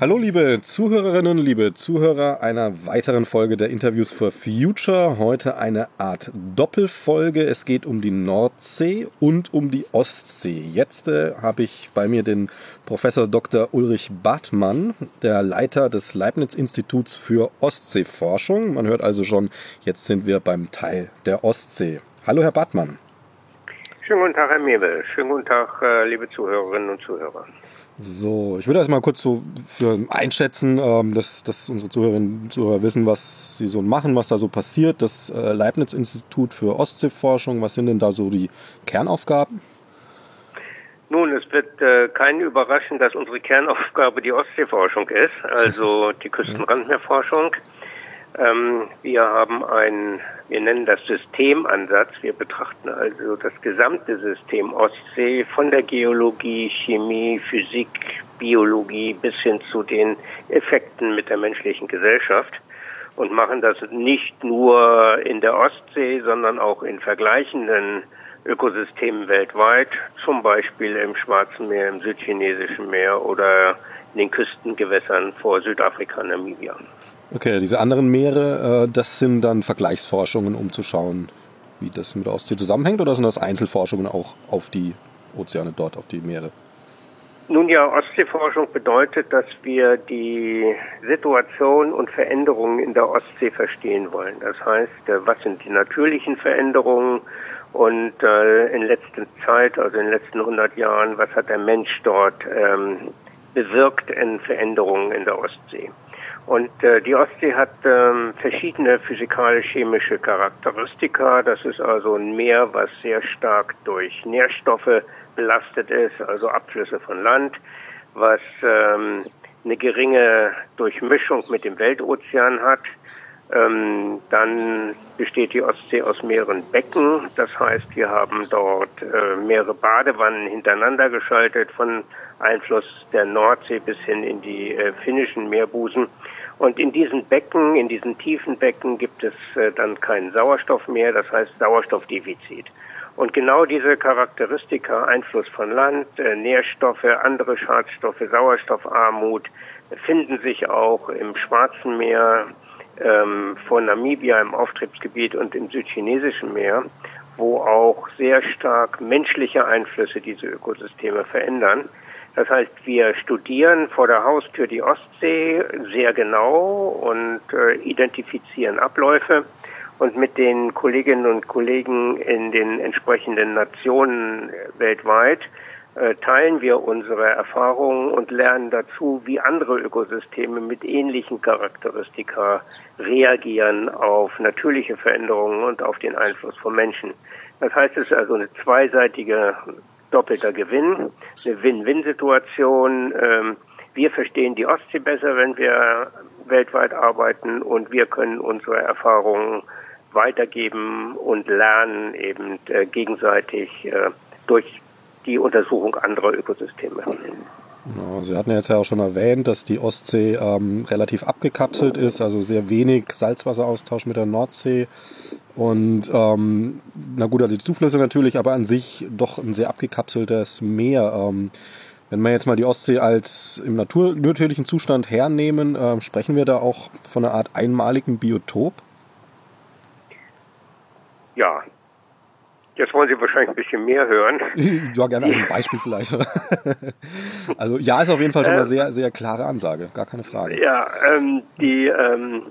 Hallo liebe Zuhörerinnen, liebe Zuhörer einer weiteren Folge der Interviews for Future. Heute eine Art Doppelfolge. Es geht um die Nordsee und um die Ostsee. Jetzt äh, habe ich bei mir den Professor Dr. Ulrich Bartmann, der Leiter des Leibniz Instituts für Ostseeforschung. Man hört also schon, jetzt sind wir beim Teil der Ostsee. Hallo Herr Bartmann. Schönen guten Tag, Herr Mebel. Schönen guten Tag, äh, liebe Zuhörerinnen und Zuhörer. So, ich würde erstmal kurz so für einschätzen, ähm, dass, dass unsere Zuhörerinnen und Zuhörer wissen, was sie so machen, was da so passiert. Das äh, Leibniz-Institut für Ostseeforschung, was sind denn da so die Kernaufgaben? Nun, es wird äh, keinen überraschen, dass unsere Kernaufgabe die Ostseeforschung ist, also die Küstenrandmeerforschung. Ähm, wir haben ein, wir nennen das Systemansatz. Wir betrachten also das gesamte System Ostsee von der Geologie, Chemie, Physik, Biologie bis hin zu den Effekten mit der menschlichen Gesellschaft und machen das nicht nur in der Ostsee, sondern auch in vergleichenden Ökosystemen weltweit, zum Beispiel im Schwarzen Meer, im Südchinesischen Meer oder in den Küstengewässern vor Südafrika, Namibia. Okay, diese anderen Meere, äh, das sind dann Vergleichsforschungen, um zu schauen, wie das mit der Ostsee zusammenhängt, oder sind das Einzelforschungen auch auf die Ozeane dort, auf die Meere? Nun ja, Ostseeforschung bedeutet, dass wir die Situation und Veränderungen in der Ostsee verstehen wollen. Das heißt, äh, was sind die natürlichen Veränderungen und äh, in letzter Zeit, also in den letzten 100 Jahren, was hat der Mensch dort ähm, bewirkt in Veränderungen in der Ostsee? Und äh, die Ostsee hat ähm, verschiedene physikalisch-chemische Charakteristika. Das ist also ein Meer, was sehr stark durch Nährstoffe belastet ist, also Abflüsse von Land, was ähm, eine geringe Durchmischung mit dem Weltozean hat. Ähm, dann besteht die Ostsee aus mehreren Becken. Das heißt, wir haben dort äh, mehrere Badewannen hintereinander geschaltet, von Einfluss der Nordsee bis hin in die äh, finnischen Meerbusen. Und in diesen Becken, in diesen tiefen Becken gibt es äh, dann keinen Sauerstoff mehr, das heißt Sauerstoffdefizit. Und genau diese Charakteristika, Einfluss von Land, äh, Nährstoffe, andere Schadstoffe, Sauerstoffarmut, finden sich auch im Schwarzen Meer, ähm, vor Namibia im Auftriebsgebiet und im südchinesischen Meer, wo auch sehr stark menschliche Einflüsse diese Ökosysteme verändern. Das heißt, wir studieren vor der Haustür die Ostsee sehr genau und äh, identifizieren Abläufe. Und mit den Kolleginnen und Kollegen in den entsprechenden Nationen weltweit äh, teilen wir unsere Erfahrungen und lernen dazu, wie andere Ökosysteme mit ähnlichen Charakteristika reagieren auf natürliche Veränderungen und auf den Einfluss von Menschen. Das heißt, es ist also eine zweiseitige doppelter Gewinn, eine Win-Win-Situation. Ähm, wir verstehen die Ostsee besser, wenn wir weltweit arbeiten und wir können unsere Erfahrungen weitergeben und lernen eben äh, gegenseitig äh, durch die Untersuchung anderer Ökosysteme. Genau, Sie hatten jetzt ja auch schon erwähnt, dass die Ostsee ähm, relativ abgekapselt ist, also sehr wenig Salzwasseraustausch mit der Nordsee. Und ähm, na gut, also die Zuflüsse natürlich, aber an sich doch ein sehr abgekapseltes Meer. Ähm, wenn wir jetzt mal die Ostsee als im natur natürlichen Zustand hernehmen, äh, sprechen wir da auch von einer Art einmaligen Biotop? Ja. Jetzt wollen Sie wahrscheinlich ein bisschen mehr hören. ja, gerne als ein Beispiel vielleicht. also ja, ist auf jeden Fall schon eine ähm. sehr, sehr klare Ansage, gar keine Frage. Ja, ähm, die ähm,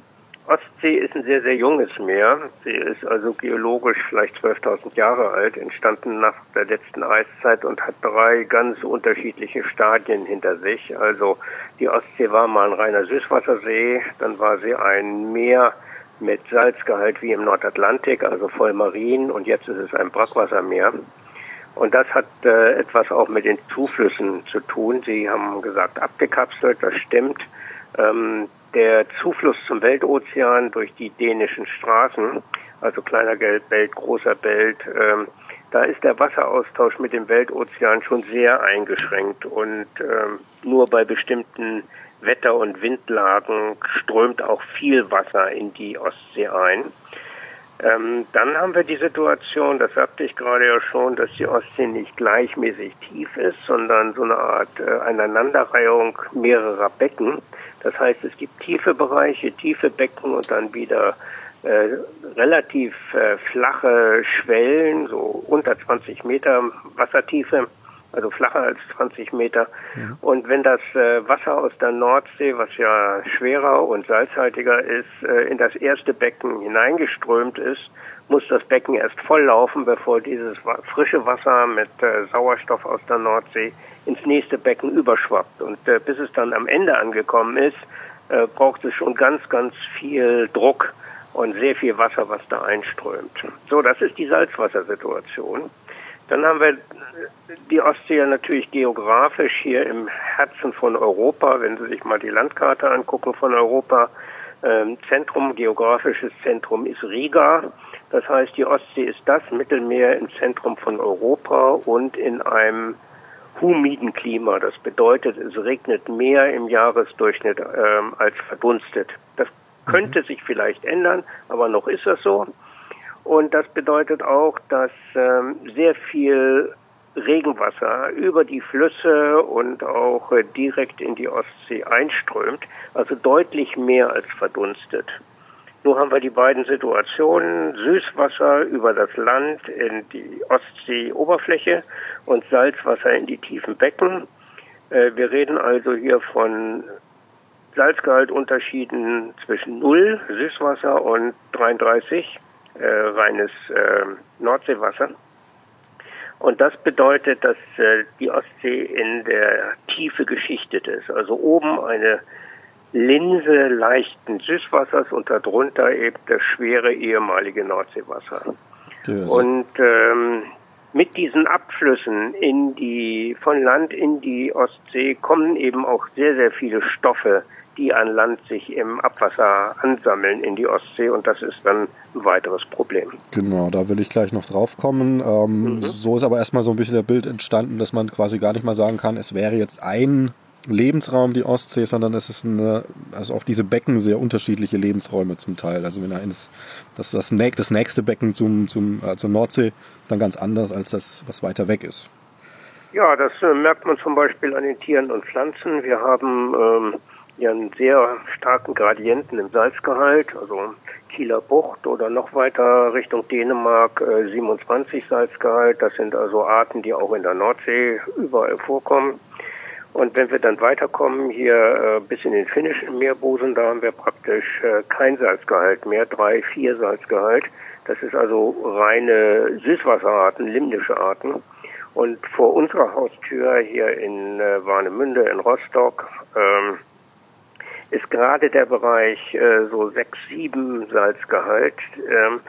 Ostsee ist ein sehr, sehr junges Meer. Sie ist also geologisch vielleicht 12.000 Jahre alt, entstanden nach der letzten Eiszeit und hat drei ganz unterschiedliche Stadien hinter sich. Also die Ostsee war mal ein reiner Süßwassersee, dann war sie ein Meer mit Salzgehalt wie im Nordatlantik, also voll marin und jetzt ist es ein Brackwassermeer. Und das hat äh, etwas auch mit den Zuflüssen zu tun. Sie haben gesagt, abgekapselt, das stimmt. Ähm, der Zufluss zum Weltozean durch die dänischen Straßen, also kleiner Belt, großer Belt, ähm, da ist der Wasseraustausch mit dem Weltozean schon sehr eingeschränkt und ähm, nur bei bestimmten Wetter- und Windlagen strömt auch viel Wasser in die Ostsee ein. Ähm, dann haben wir die Situation, das sagte ich gerade ja schon, dass die Ostsee nicht gleichmäßig tief ist, sondern so eine Art äh, Aneinanderreihung mehrerer Becken. Das heißt, es gibt tiefe Bereiche, tiefe Becken und dann wieder äh, relativ äh, flache Schwellen, so unter 20 Meter Wassertiefe also flacher als 20 Meter. Ja. Und wenn das äh, Wasser aus der Nordsee, was ja schwerer und salzhaltiger ist, äh, in das erste Becken hineingeströmt ist, muss das Becken erst volllaufen, bevor dieses frische Wasser mit äh, Sauerstoff aus der Nordsee ins nächste Becken überschwappt. Und äh, bis es dann am Ende angekommen ist, äh, braucht es schon ganz, ganz viel Druck und sehr viel Wasser, was da einströmt. So, das ist die Salzwassersituation. Dann haben wir die Ostsee natürlich geografisch hier im Herzen von Europa, wenn Sie sich mal die Landkarte angucken von Europa. Ähm, Zentrum, geografisches Zentrum ist Riga. Das heißt, die Ostsee ist das Mittelmeer im Zentrum von Europa und in einem humiden Klima. Das bedeutet, es regnet mehr im Jahresdurchschnitt ähm, als verdunstet. Das könnte mhm. sich vielleicht ändern, aber noch ist das so. Und das bedeutet auch, dass ähm, sehr viel Regenwasser über die Flüsse und auch äh, direkt in die Ostsee einströmt, also deutlich mehr als verdunstet. Nun haben wir die beiden Situationen, Süßwasser über das Land in die Ostseeoberfläche und Salzwasser in die tiefen Becken. Äh, wir reden also hier von Salzgehaltunterschieden zwischen 0 Süßwasser und 33 äh, reines äh, Nordseewasser. Und das bedeutet, dass äh, die Ostsee in der Tiefe geschichtet ist. Also oben eine Linse leichten Süßwassers und darunter eben das schwere ehemalige Nordseewasser. Und ähm, mit diesen Abflüssen in die, von Land in die Ostsee kommen eben auch sehr, sehr viele Stoffe die an Land sich im Abwasser ansammeln in die Ostsee und das ist dann ein weiteres Problem. Genau, da will ich gleich noch drauf kommen. Ähm, mhm. So ist aber erstmal so ein bisschen der Bild entstanden, dass man quasi gar nicht mal sagen kann, es wäre jetzt ein Lebensraum die Ostsee, sondern es ist eine, also auch diese Becken sehr unterschiedliche Lebensräume zum Teil. Also wenn eines, das, das, das nächste Becken zum, zum, äh, zur Nordsee dann ganz anders als das, was weiter weg ist. Ja, das äh, merkt man zum Beispiel an den Tieren und Pflanzen. Wir haben ähm, ja einen sehr starken Gradienten im Salzgehalt, also Kieler Bucht oder noch weiter Richtung Dänemark äh, 27 Salzgehalt. Das sind also Arten, die auch in der Nordsee überall vorkommen. Und wenn wir dann weiterkommen, hier äh, bis in den finnischen Meerbusen, da haben wir praktisch äh, kein Salzgehalt mehr, drei, vier Salzgehalt. Das ist also reine Süßwasserarten, limnische Arten. Und vor unserer Haustür hier in äh, Warnemünde in Rostock ähm, ist gerade der Bereich äh, so 6, 7 Salzgehalt ähm,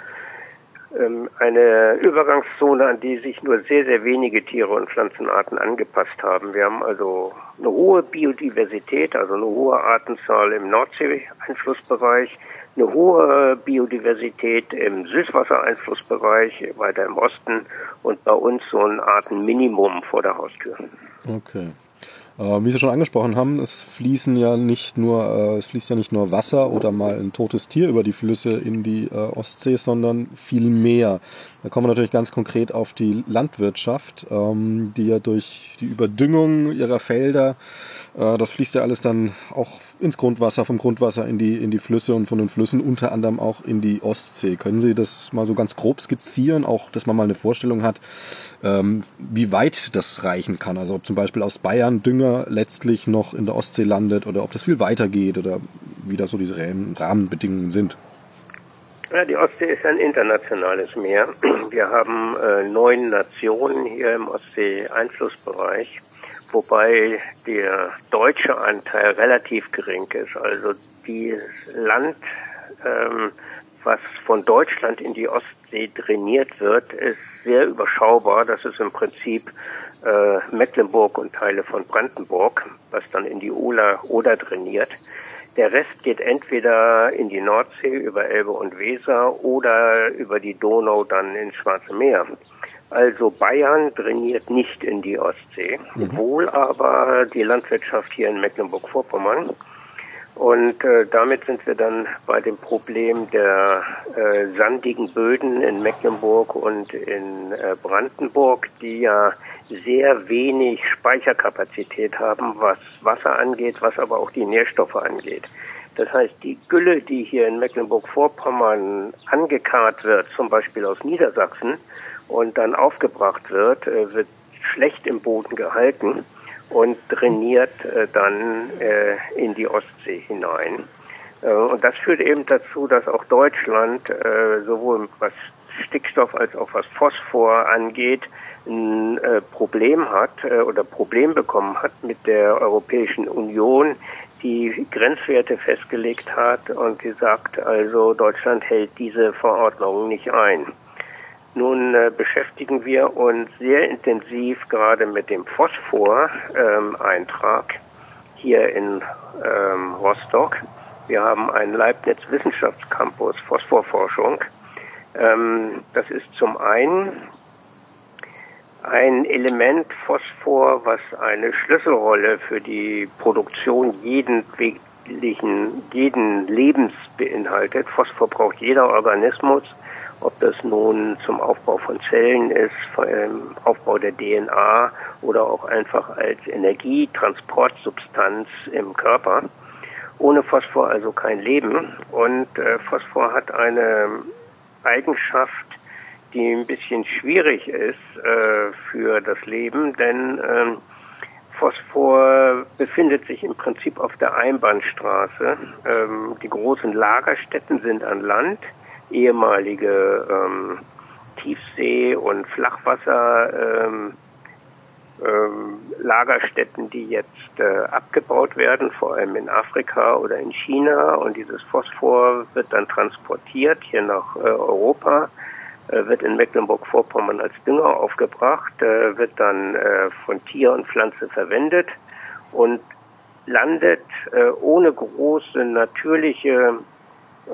eine Übergangszone, an die sich nur sehr, sehr wenige Tiere und Pflanzenarten angepasst haben. Wir haben also eine hohe Biodiversität, also eine hohe Artenzahl im Nordsee-Einflussbereich, eine hohe Biodiversität im Süßwassereinflussbereich, weiter im Osten und bei uns so ein Artenminimum vor der Haustür. Okay. Äh, wie Sie schon angesprochen haben, es fließen ja nicht nur, äh, es fließt ja nicht nur Wasser oder mal ein totes Tier über die Flüsse in die äh, Ostsee, sondern viel mehr. Da kommen wir natürlich ganz konkret auf die Landwirtschaft, ähm, die ja durch die Überdüngung ihrer Felder, äh, das fließt ja alles dann auch ins Grundwasser, vom Grundwasser in die, in die Flüsse und von den Flüssen unter anderem auch in die Ostsee. Können Sie das mal so ganz grob skizzieren, auch dass man mal eine Vorstellung hat, ähm, wie weit das reichen kann? Also ob zum Beispiel aus Bayern Dünger letztlich noch in der Ostsee landet oder ob das viel weiter geht oder wie da so diese Rahmenbedingungen sind. Ja, die Ostsee ist ein internationales Meer. Wir haben äh, neun Nationen hier im Ostsee-Einflussbereich wobei der deutsche Anteil relativ gering ist. Also die Land, ähm, was von Deutschland in die Ostsee trainiert wird, ist sehr überschaubar. Das ist im Prinzip äh, Mecklenburg und Teile von Brandenburg, was dann in die Oder, Oder trainiert. Der Rest geht entweder in die Nordsee über Elbe und Weser oder über die Donau dann ins Schwarze Meer. Also Bayern trainiert nicht in die Ostsee, mhm. wohl aber die Landwirtschaft hier in Mecklenburg-Vorpommern. Und äh, damit sind wir dann bei dem Problem der äh, sandigen Böden in Mecklenburg und in äh, Brandenburg, die ja sehr wenig Speicherkapazität haben, was Wasser angeht, was aber auch die Nährstoffe angeht. Das heißt, die Gülle, die hier in Mecklenburg-Vorpommern angekarrt wird, zum Beispiel aus Niedersachsen, und dann aufgebracht wird, äh, wird schlecht im Boden gehalten und trainiert äh, dann äh, in die Ostsee hinein. Und das führt eben dazu, dass auch Deutschland sowohl was Stickstoff als auch was Phosphor angeht, ein äh, Problem hat äh, oder Problem bekommen hat mit der Europäischen Union, die Grenzwerte festgelegt hat und gesagt, also Deutschland hält diese Verordnung nicht ein. Nun äh, beschäftigen wir uns sehr intensiv gerade mit dem Phosphor-Eintrag ähm, hier in ähm, Rostock. Wir haben einen Leibniz Wissenschaftscampus Phosphorforschung. Ähm, das ist zum einen ein Element Phosphor, was eine Schlüsselrolle für die Produktion jeden jeden Lebens beinhaltet. Phosphor braucht jeder Organismus ob das nun zum Aufbau von Zellen ist, vom Aufbau der DNA oder auch einfach als Energietransportsubstanz im Körper. Ohne Phosphor also kein Leben. Und äh, Phosphor hat eine Eigenschaft, die ein bisschen schwierig ist äh, für das Leben, denn äh, Phosphor befindet sich im Prinzip auf der Einbahnstraße. Ähm, die großen Lagerstätten sind an Land ehemalige ähm, Tiefsee- und Flachwasser ähm, ähm, die jetzt äh, abgebaut werden, vor allem in Afrika oder in China. Und dieses Phosphor wird dann transportiert hier nach äh, Europa, wird in Mecklenburg-Vorpommern als Dünger aufgebracht, äh, wird dann äh, von Tier und Pflanze verwendet und landet äh, ohne große natürliche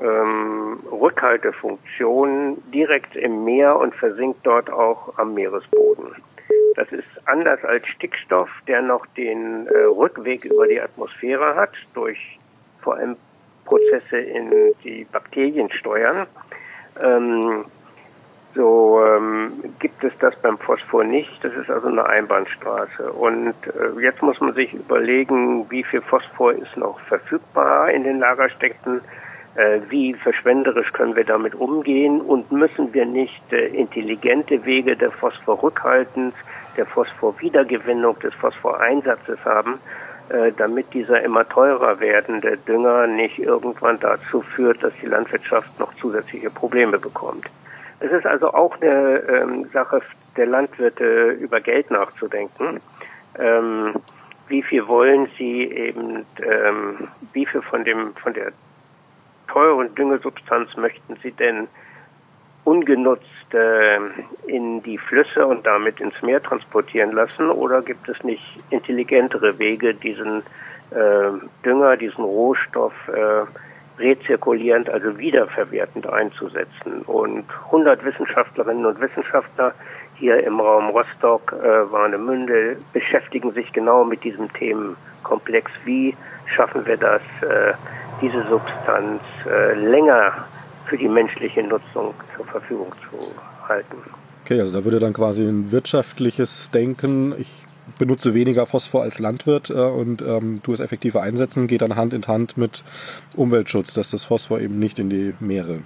ähm, Rückhaltefunktion direkt im Meer und versinkt dort auch am Meeresboden. Das ist anders als Stickstoff, der noch den äh, Rückweg über die Atmosphäre hat, durch vor allem Prozesse in die Bakterien steuern. Ähm, so ähm, gibt es das beim Phosphor nicht. Das ist also eine Einbahnstraße. Und äh, jetzt muss man sich überlegen, wie viel Phosphor ist noch verfügbar in den Lagerstätten äh, wie verschwenderisch können wir damit umgehen und müssen wir nicht äh, intelligente Wege der Phosphorrückhaltens, der Phosphorwiedergewinnung, des Phosphoreinsatzes haben, äh, damit dieser immer teurer werdende Dünger nicht irgendwann dazu führt, dass die Landwirtschaft noch zusätzliche Probleme bekommt. Es ist also auch eine ähm, Sache der Landwirte, über Geld nachzudenken. Ähm, wie viel wollen sie eben, ähm, wie viel von dem, von der teuren Düngesubstanz möchten Sie denn ungenutzt äh, in die Flüsse und damit ins Meer transportieren lassen? Oder gibt es nicht intelligentere Wege, diesen äh, Dünger, diesen Rohstoff äh, rezirkulierend, also wiederverwertend einzusetzen? Und 100 Wissenschaftlerinnen und Wissenschaftler hier im Raum Rostock, äh, Warnemünde, beschäftigen sich genau mit diesem Themenkomplex. Wie schaffen wir das? Äh, diese Substanz äh, länger für die menschliche Nutzung zur Verfügung zu halten. Okay, also da würde dann quasi ein wirtschaftliches Denken, ich benutze weniger Phosphor als Landwirt äh, und ähm, tu es effektiver einsetzen, geht dann Hand in Hand mit Umweltschutz, dass das Phosphor eben nicht in die Meere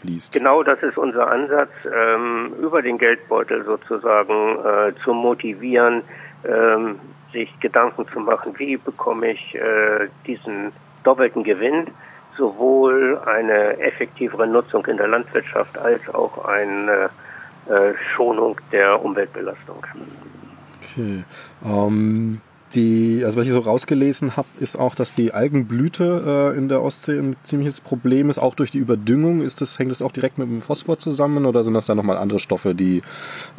fließt. Genau das ist unser Ansatz, ähm, über den Geldbeutel sozusagen äh, zu motivieren, ähm, sich Gedanken zu machen, wie bekomme ich äh, diesen doppelten Gewinn, sowohl eine effektivere Nutzung in der Landwirtschaft als auch eine äh, Schonung der Umweltbelastung. Okay. Ähm, die, also was ich so rausgelesen habe, ist auch, dass die Algenblüte äh, in der Ostsee ein ziemliches Problem ist, auch durch die Überdüngung. Ist das, hängt das auch direkt mit dem Phosphor zusammen oder sind das dann nochmal andere Stoffe, die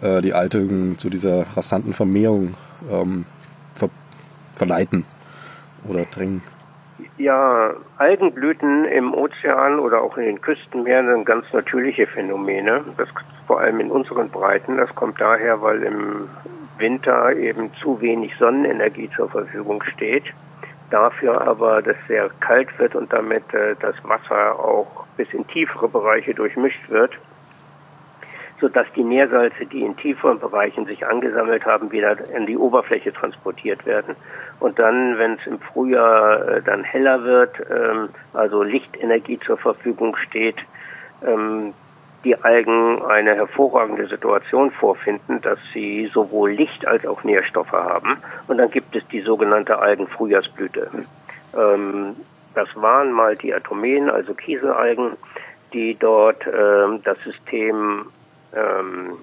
äh, die Algen zu dieser rasanten Vermehrung ähm, ver verleiten oder drängen? Ja, Algenblüten im Ozean oder auch in den Küstenmeeren sind ganz natürliche Phänomene. Das vor allem in unseren Breiten. Das kommt daher, weil im Winter eben zu wenig Sonnenenergie zur Verfügung steht. dafür aber, dass sehr kalt wird und damit äh, das Wasser auch bis in tiefere Bereiche durchmischt wird, sodass die Nährsalze, die in tieferen Bereichen sich angesammelt haben, wieder in die Oberfläche transportiert werden. Und dann, wenn es im Frühjahr äh, dann heller wird, ähm, also Lichtenergie zur Verfügung steht, ähm, die Algen eine hervorragende Situation vorfinden, dass sie sowohl Licht als auch Nährstoffe haben. Und dann gibt es die sogenannte Algenfrühjahrsblüte. Ähm, das waren mal die Atomen, also Kieselalgen, die dort ähm, das System ähm,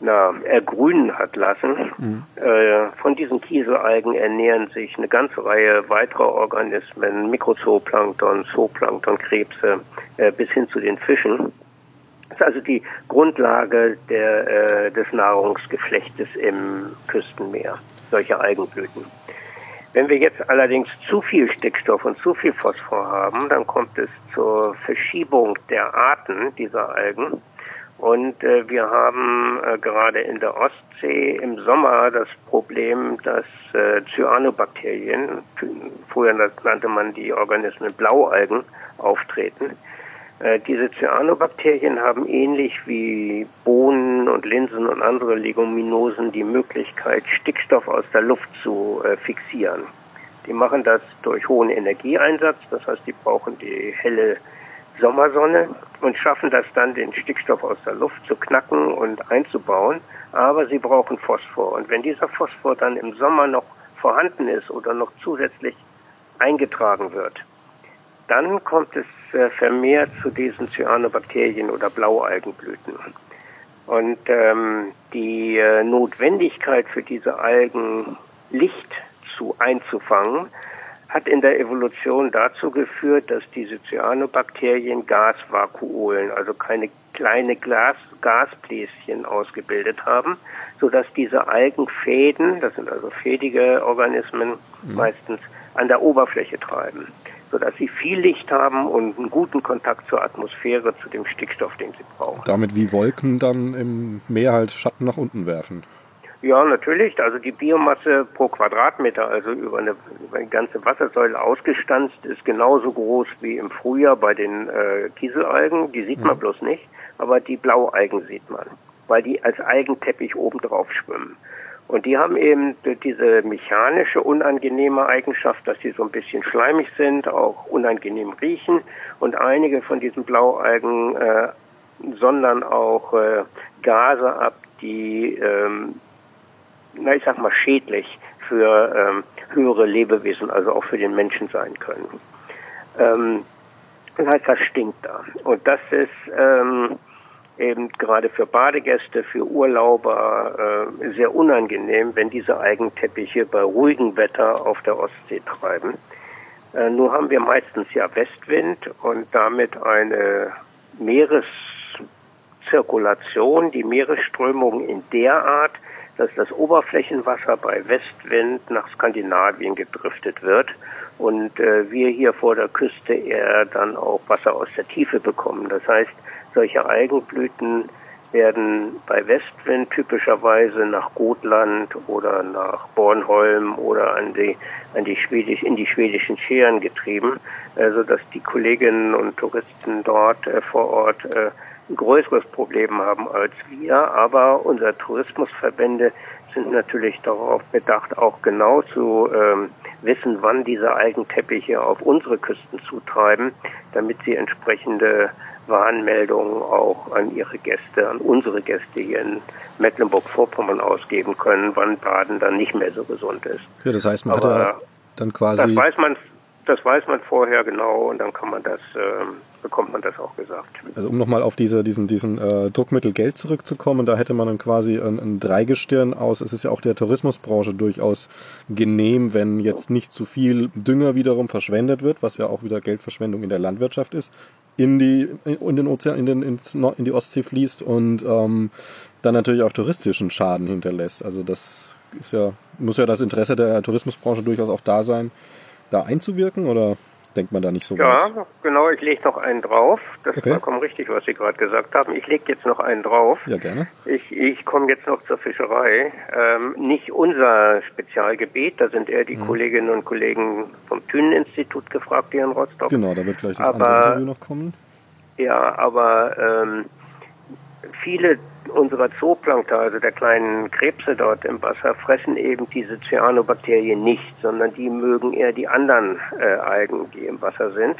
na, ergrünen hat lassen. Mhm. Äh, von diesen Kieselalgen ernähren sich eine ganze Reihe weiterer Organismen, Mikrozooplankton, Zooplankton, Krebse, äh, bis hin zu den Fischen. Das ist also die Grundlage der, äh, des Nahrungsgeflechtes im Küstenmeer, solche Algenblüten. Wenn wir jetzt allerdings zu viel Stickstoff und zu viel Phosphor haben, dann kommt es zur Verschiebung der Arten dieser Algen und äh, wir haben äh, gerade in der Ostsee im Sommer das Problem, dass äh, Cyanobakterien, früher nannte man die Organismen Blaualgen, auftreten. Äh, diese Cyanobakterien haben ähnlich wie Bohnen und Linsen und andere Leguminosen die Möglichkeit, Stickstoff aus der Luft zu äh, fixieren. Die machen das durch hohen Energieeinsatz, das heißt, die brauchen die helle Sommersonne und schaffen das dann, den Stickstoff aus der Luft zu knacken und einzubauen. Aber sie brauchen Phosphor. Und wenn dieser Phosphor dann im Sommer noch vorhanden ist oder noch zusätzlich eingetragen wird, dann kommt es äh, vermehrt zu diesen Cyanobakterien oder Blaualgenblüten. Und ähm, die äh, Notwendigkeit für diese Algen, Licht zu einzufangen, hat in der Evolution dazu geführt, dass diese Cyanobakterien Gasvakuolen, also keine kleine Glas, Gasbläschen ausgebildet haben, sodass diese Algenfäden, das sind also fädige Organismen, mhm. meistens an der Oberfläche treiben, sodass sie viel Licht haben und einen guten Kontakt zur Atmosphäre, zu dem Stickstoff, den sie brauchen. Damit wie Wolken dann im Meer halt Schatten nach unten werfen. Ja, natürlich. Also die Biomasse pro Quadratmeter, also über eine, über eine ganze Wassersäule ausgestanzt, ist genauso groß wie im Frühjahr bei den äh, Kieselalgen. Die sieht man mhm. bloß nicht, aber die Blaualgen sieht man, weil die als Algenteppich oben drauf schwimmen. Und die haben eben diese mechanische unangenehme Eigenschaft, dass sie so ein bisschen schleimig sind, auch unangenehm riechen. Und einige von diesen Blaualgen äh, sondern auch äh, Gase ab, die ähm, na, ich sag mal, schädlich für ähm, höhere Lebewesen, also auch für den Menschen sein können. Ähm, das stinkt da. Und das ist ähm, eben gerade für Badegäste, für Urlauber äh, sehr unangenehm, wenn diese Eigenteppiche bei ruhigem Wetter auf der Ostsee treiben. Äh, nun haben wir meistens ja Westwind und damit eine Meereszirkulation, die Meeresströmung in der Art, dass das Oberflächenwasser bei Westwind nach Skandinavien gedriftet wird und äh, wir hier vor der Küste eher dann auch Wasser aus der Tiefe bekommen. Das heißt, solche Algenblüten werden bei Westwind typischerweise nach Gotland oder nach Bornholm oder an die, an die Schwedisch, in die schwedischen Scheren getrieben, äh, so dass die Kolleginnen und Touristen dort äh, vor Ort äh, größeres Problem haben als wir. Aber unsere Tourismusverbände sind natürlich darauf bedacht, auch genau zu ähm, wissen, wann diese Algenteppiche auf unsere Küsten zutreiben, damit sie entsprechende Warnmeldungen auch an ihre Gäste, an unsere Gäste hier in Mecklenburg-Vorpommern ausgeben können, wann Baden dann nicht mehr so gesund ist. Ja, das heißt, man Aber hat da dann quasi. Das weiß man, das weiß man vorher genau und dann kann man das ähm, bekommt man das auch gesagt. Also um nochmal auf diese, diesen, diesen äh, Druckmittel Geld zurückzukommen, da hätte man dann quasi ein, ein Dreigestirn aus. Es ist ja auch der Tourismusbranche durchaus genehm, wenn jetzt nicht zu viel Dünger wiederum verschwendet wird, was ja auch wieder Geldverschwendung in der Landwirtschaft ist, in die, in den Ozean, in, den, in die Ostsee fließt und ähm, dann natürlich auch touristischen Schaden hinterlässt. Also das ist ja, muss ja das Interesse der Tourismusbranche durchaus auch da sein, da einzuwirken oder denkt man da nicht so ja, weit? Ja, genau, ich lege noch einen drauf. Das okay. ist vollkommen richtig, was Sie gerade gesagt haben. Ich lege jetzt noch einen drauf. Ja, gerne. Ich, ich komme jetzt noch zur Fischerei. Ähm, nicht unser Spezialgebiet, da sind eher die mhm. Kolleginnen und Kollegen vom Thünen-Institut gefragt, hier in Rostock. Genau, da wird gleich das aber, andere Interview noch kommen. Ja, aber ähm, viele unserer Zooplankter, also der kleinen Krebse dort im Wasser, fressen eben diese Cyanobakterien nicht, sondern die mögen eher die anderen äh, Algen, die im Wasser sind.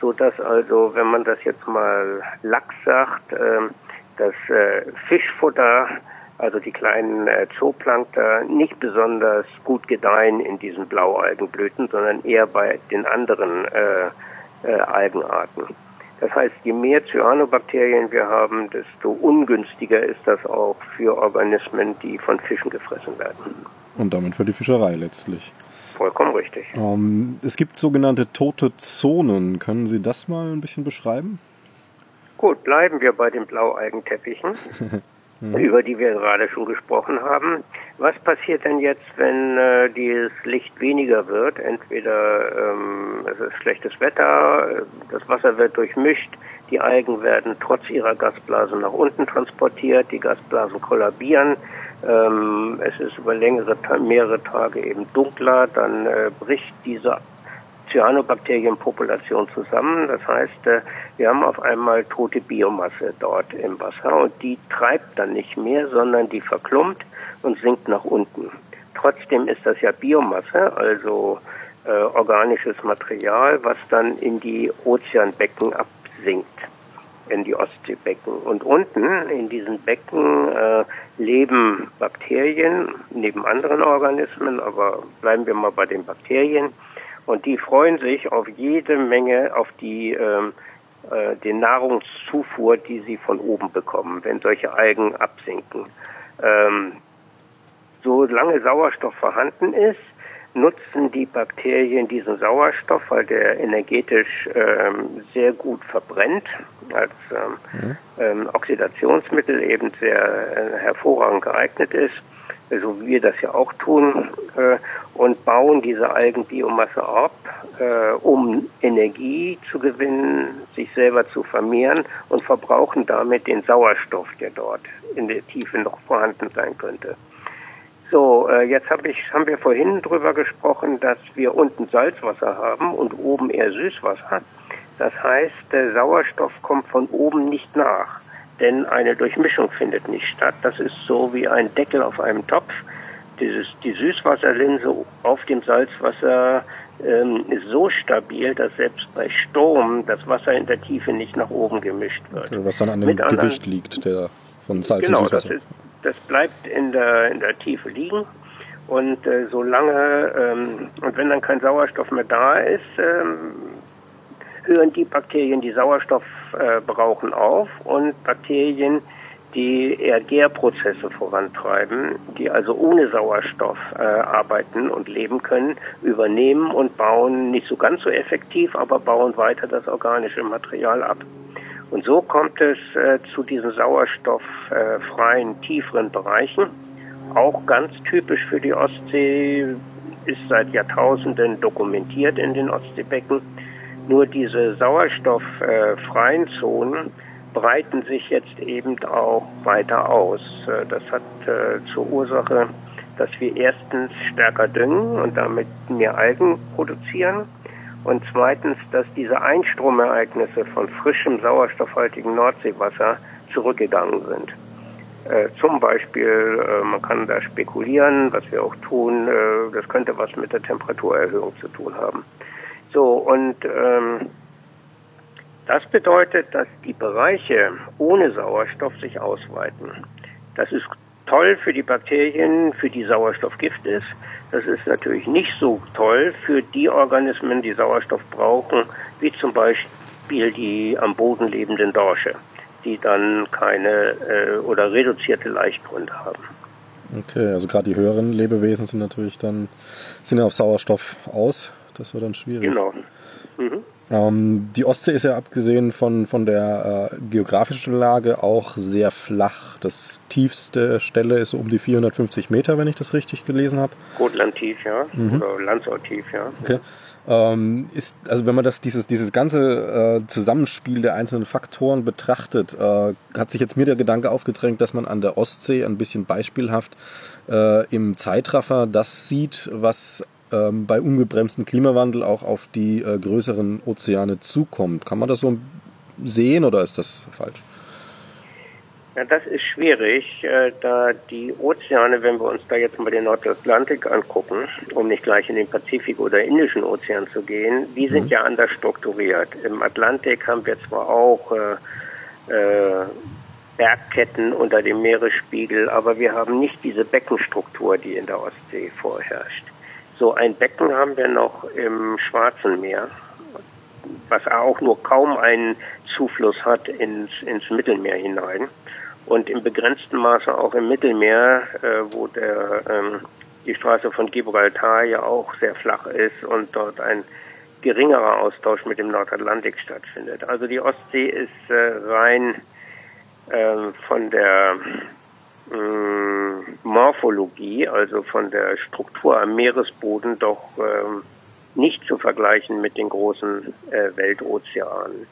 So dass also, wenn man das jetzt mal Lachs sagt, äh, das äh, Fischfutter, also die kleinen äh, Zooplankter, nicht besonders gut gedeihen in diesen Blaualgenblüten, sondern eher bei den anderen äh, äh, Algenarten. Das heißt, je mehr Cyanobakterien wir haben, desto ungünstiger ist das auch für Organismen, die von Fischen gefressen werden. Und damit für die Fischerei letztlich. Vollkommen richtig. Ähm, es gibt sogenannte tote Zonen. Können Sie das mal ein bisschen beschreiben? Gut, bleiben wir bei den Blaualgenteppichen. mhm. über die wir gerade schon gesprochen haben. Was passiert denn jetzt, wenn äh, dieses Licht weniger wird? Entweder ähm, es ist schlechtes Wetter, äh, das Wasser wird durchmischt, die Algen werden trotz ihrer Gasblase nach unten transportiert, die Gasblasen kollabieren, ähm, es ist über längere, mehrere Tage eben dunkler, dann äh, bricht diese Cyanobakterienpopulation zusammen. Das heißt, äh, wir haben auf einmal tote Biomasse dort im Wasser und die treibt dann nicht mehr, sondern die verklumpt und sinkt nach unten. Trotzdem ist das ja Biomasse, also äh, organisches Material, was dann in die Ozeanbecken absinkt, in die Ostseebecken. Und unten in diesen Becken äh, leben Bakterien neben anderen Organismen, aber bleiben wir mal bei den Bakterien. Und die freuen sich auf jede Menge, auf die ähm, äh, die Nahrungszufuhr, die sie von oben bekommen, wenn solche Algen absinken. Ähm, solange Sauerstoff vorhanden ist, nutzen die Bakterien diesen Sauerstoff, weil der energetisch ähm, sehr gut verbrennt, als ähm, mhm. ähm, Oxidationsmittel eben sehr äh, hervorragend geeignet ist so wie wir das ja auch tun, äh, und bauen diese Algenbiomasse ab, äh, um Energie zu gewinnen, sich selber zu vermehren und verbrauchen damit den Sauerstoff, der dort in der Tiefe noch vorhanden sein könnte. So, äh, jetzt hab ich, haben wir vorhin drüber gesprochen, dass wir unten Salzwasser haben und oben eher Süßwasser. Das heißt, der Sauerstoff kommt von oben nicht nach denn eine Durchmischung findet nicht statt. Das ist so wie ein Deckel auf einem Topf. Dieses, die Süßwasserlinse auf dem Salzwasser ähm, ist so stabil, dass selbst bei Sturm das Wasser in der Tiefe nicht nach oben gemischt wird. Okay, was dann an dem Mit Gewicht liegt, der von Salz genau, und Süßwasser. Das, ist, das bleibt in der, in der Tiefe liegen. Und äh, solange, ähm, und wenn dann kein Sauerstoff mehr da ist, ähm, hören die Bakterien, die Sauerstoff äh, brauchen, auf und Bakterien, die eher Gärprozesse vorantreiben, die also ohne Sauerstoff äh, arbeiten und leben können, übernehmen und bauen nicht so ganz so effektiv, aber bauen weiter das organische Material ab. Und so kommt es äh, zu diesen sauerstofffreien, tieferen Bereichen. Auch ganz typisch für die Ostsee ist seit Jahrtausenden dokumentiert in den Ostseebecken nur diese sauerstofffreien Zonen breiten sich jetzt eben auch weiter aus. Das hat äh, zur Ursache, dass wir erstens stärker düngen und damit mehr Algen produzieren und zweitens, dass diese Einstromereignisse von frischem sauerstoffhaltigen Nordseewasser zurückgegangen sind. Äh, zum Beispiel, äh, man kann da spekulieren, was wir auch tun, äh, das könnte was mit der Temperaturerhöhung zu tun haben. So, und ähm, das bedeutet, dass die Bereiche ohne Sauerstoff sich ausweiten. Das ist toll für die Bakterien, für die Sauerstoff Gift ist. Das ist natürlich nicht so toll für die Organismen, die Sauerstoff brauchen, wie zum Beispiel die am Boden lebenden Dorsche, die dann keine äh, oder reduzierte Leichtgründe haben. Okay, also gerade die höheren Lebewesen sind natürlich dann sind ja auf Sauerstoff aus das war dann schwierig. Genau. Mhm. Ähm, die Ostsee ist ja abgesehen von, von der äh, geografischen Lage auch sehr flach. Das tiefste Stelle ist so um die 450 Meter, wenn ich das richtig gelesen habe. Gotland tief, ja. Mhm. Oder Landsort tief, ja. Okay. Ähm, ist, also wenn man das, dieses, dieses ganze äh, Zusammenspiel der einzelnen Faktoren betrachtet, äh, hat sich jetzt mir der Gedanke aufgedrängt, dass man an der Ostsee ein bisschen beispielhaft äh, im Zeitraffer das sieht, was ähm, bei ungebremstem Klimawandel auch auf die äh, größeren Ozeane zukommt. Kann man das so sehen oder ist das falsch? Ja, das ist schwierig, äh, da die Ozeane, wenn wir uns da jetzt mal den Nordatlantik angucken, um nicht gleich in den Pazifik oder Indischen Ozean zu gehen, die sind mhm. ja anders strukturiert. Im Atlantik haben wir zwar auch äh, äh, Bergketten unter dem Meeresspiegel, aber wir haben nicht diese Beckenstruktur, die in der Ostsee vorherrscht. So ein Becken haben wir noch im Schwarzen Meer, was auch nur kaum einen Zufluss hat ins, ins Mittelmeer hinein und im begrenzten Maße auch im Mittelmeer, äh, wo der, ähm, die Straße von Gibraltar ja auch sehr flach ist und dort ein geringerer Austausch mit dem Nordatlantik stattfindet. Also die Ostsee ist äh, rein äh, von der Morphologie, also von der Struktur am Meeresboden doch ähm, nicht zu vergleichen mit den großen äh, Weltozeanen.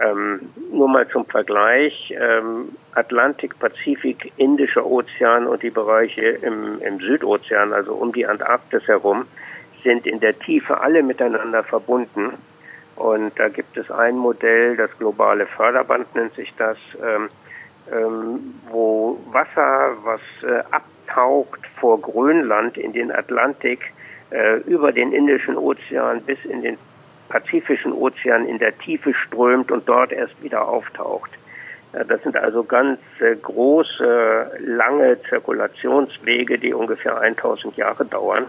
Ähm, nur mal zum Vergleich, ähm, Atlantik, Pazifik, Indischer Ozean und die Bereiche im, im Südozean, also um die Antarktis herum, sind in der Tiefe alle miteinander verbunden. Und da gibt es ein Modell, das globale Förderband nennt sich das, ähm, ähm, wo Wasser, was äh, abtaucht vor Grönland in den Atlantik, äh, über den Indischen Ozean bis in den Pazifischen Ozean in der Tiefe strömt und dort erst wieder auftaucht. Das sind also ganz äh, große, lange Zirkulationswege, die ungefähr 1000 Jahre dauern.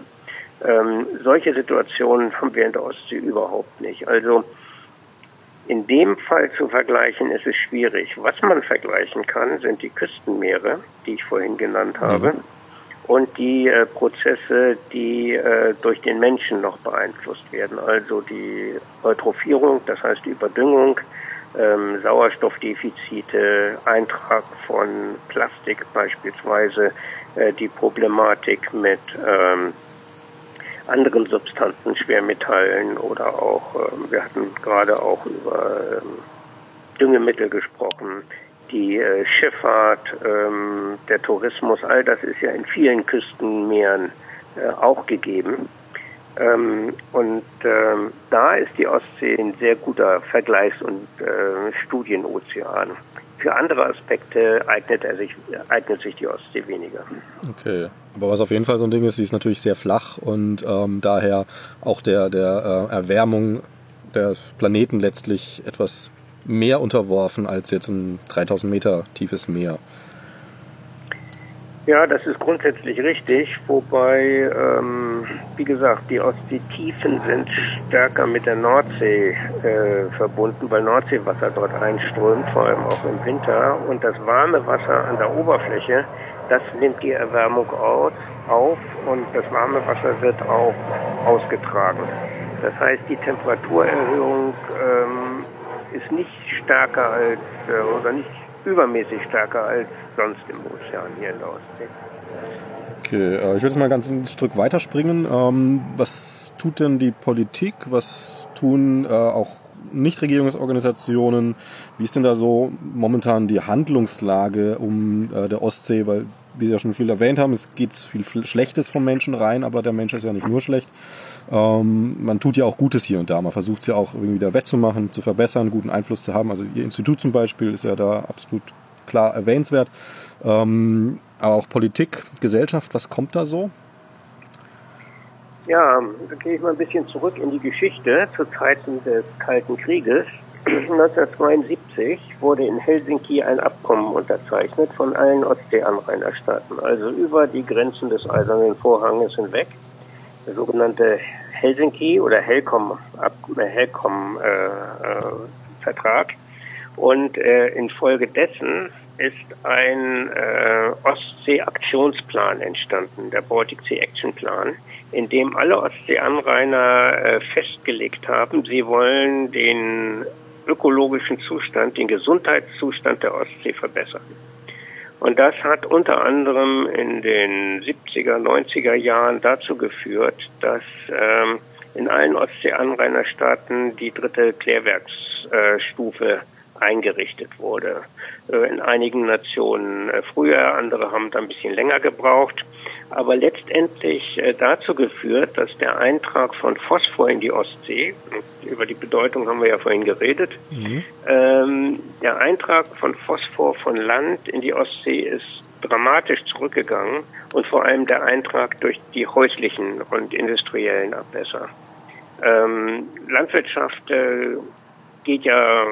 Ähm, solche Situationen haben wir in der Ostsee überhaupt nicht. Also in dem Fall zu vergleichen ist es schwierig. Was man vergleichen kann, sind die Küstenmeere, die ich vorhin genannt habe. Mhm und die äh, Prozesse, die äh, durch den Menschen noch beeinflusst werden. Also die Eutrophierung, das heißt Überdüngung, ähm, Sauerstoffdefizite, Eintrag von Plastik beispielsweise, äh, die Problematik mit ähm, anderen Substanzen, Schwermetallen oder auch, äh, wir hatten gerade auch über ähm, Düngemittel gesprochen, die äh, Schifffahrt, ähm, der Tourismus, all das ist ja in vielen Küstenmeeren äh, auch gegeben. Ähm, und ähm, da ist die Ostsee ein sehr guter Vergleichs- und äh, Studienozean. Für andere Aspekte eignet, er sich, eignet sich die Ostsee weniger. Okay, aber was auf jeden Fall so ein Ding ist, sie ist natürlich sehr flach und ähm, daher auch der, der äh, Erwärmung des Planeten letztlich etwas mehr unterworfen als jetzt ein 3000 Meter tiefes Meer. Ja, das ist grundsätzlich richtig, wobei, ähm, wie gesagt, die Ostseetiefen sind stärker mit der Nordsee äh, verbunden, weil Nordseewasser dort einströmt, vor allem auch im Winter. Und das warme Wasser an der Oberfläche, das nimmt die Erwärmung aus, auf und das warme Wasser wird auch ausgetragen. Das heißt, die Temperaturerhöhung ähm, ist nicht stärker als äh, oder nicht übermäßig stärker als sonst im Ozean hier in der Ostsee. Okay, äh, ich würde jetzt mal ganz ein Stück weiterspringen. Ähm, was tut denn die Politik? Was tun äh, auch Nichtregierungsorganisationen? Wie ist denn da so momentan die Handlungslage um äh, der Ostsee? Weil, wie Sie ja schon viel erwähnt haben, es geht viel Schlechtes vom Menschen rein, aber der Mensch ist ja nicht nur schlecht. Ähm, man tut ja auch Gutes hier und da. Man versucht es ja auch irgendwie wieder wettzumachen, zu verbessern, guten Einfluss zu haben. Also Ihr Institut zum Beispiel ist ja da absolut klar erwähnenswert. Ähm, aber auch Politik, Gesellschaft, was kommt da so? Ja, da gehe ich mal ein bisschen zurück in die Geschichte zu Zeiten des Kalten Krieges. 1972 wurde in Helsinki ein Abkommen unterzeichnet von allen Ostsee-Anrainerstaaten, also über die Grenzen des Eisernen Vorhanges hinweg sogenannte Helsinki oder Helcom, äh, Helcom äh, äh, Vertrag. Und äh, infolgedessen ist ein äh, Ostsee-Aktionsplan entstanden, der Baltic Sea Action Plan, in dem alle Ostseeanrainer äh, festgelegt haben, sie wollen den ökologischen Zustand, den Gesundheitszustand der Ostsee verbessern. Und das hat unter anderem in den 70er, 90er Jahren dazu geführt, dass ähm, in allen Ostseeanrainerstaaten die dritte Klärwerksstufe eingerichtet wurde. Äh, in einigen Nationen äh, früher, andere haben da ein bisschen länger gebraucht, aber letztendlich äh, dazu geführt, dass der Eintrag von Phosphor in die Ostsee, über die Bedeutung haben wir ja vorhin geredet, mhm. Ähm, der Eintrag von Phosphor von Land in die Ostsee ist dramatisch zurückgegangen und vor allem der Eintrag durch die häuslichen und industriellen Abwässer. Ähm, Landwirtschaft äh, geht ja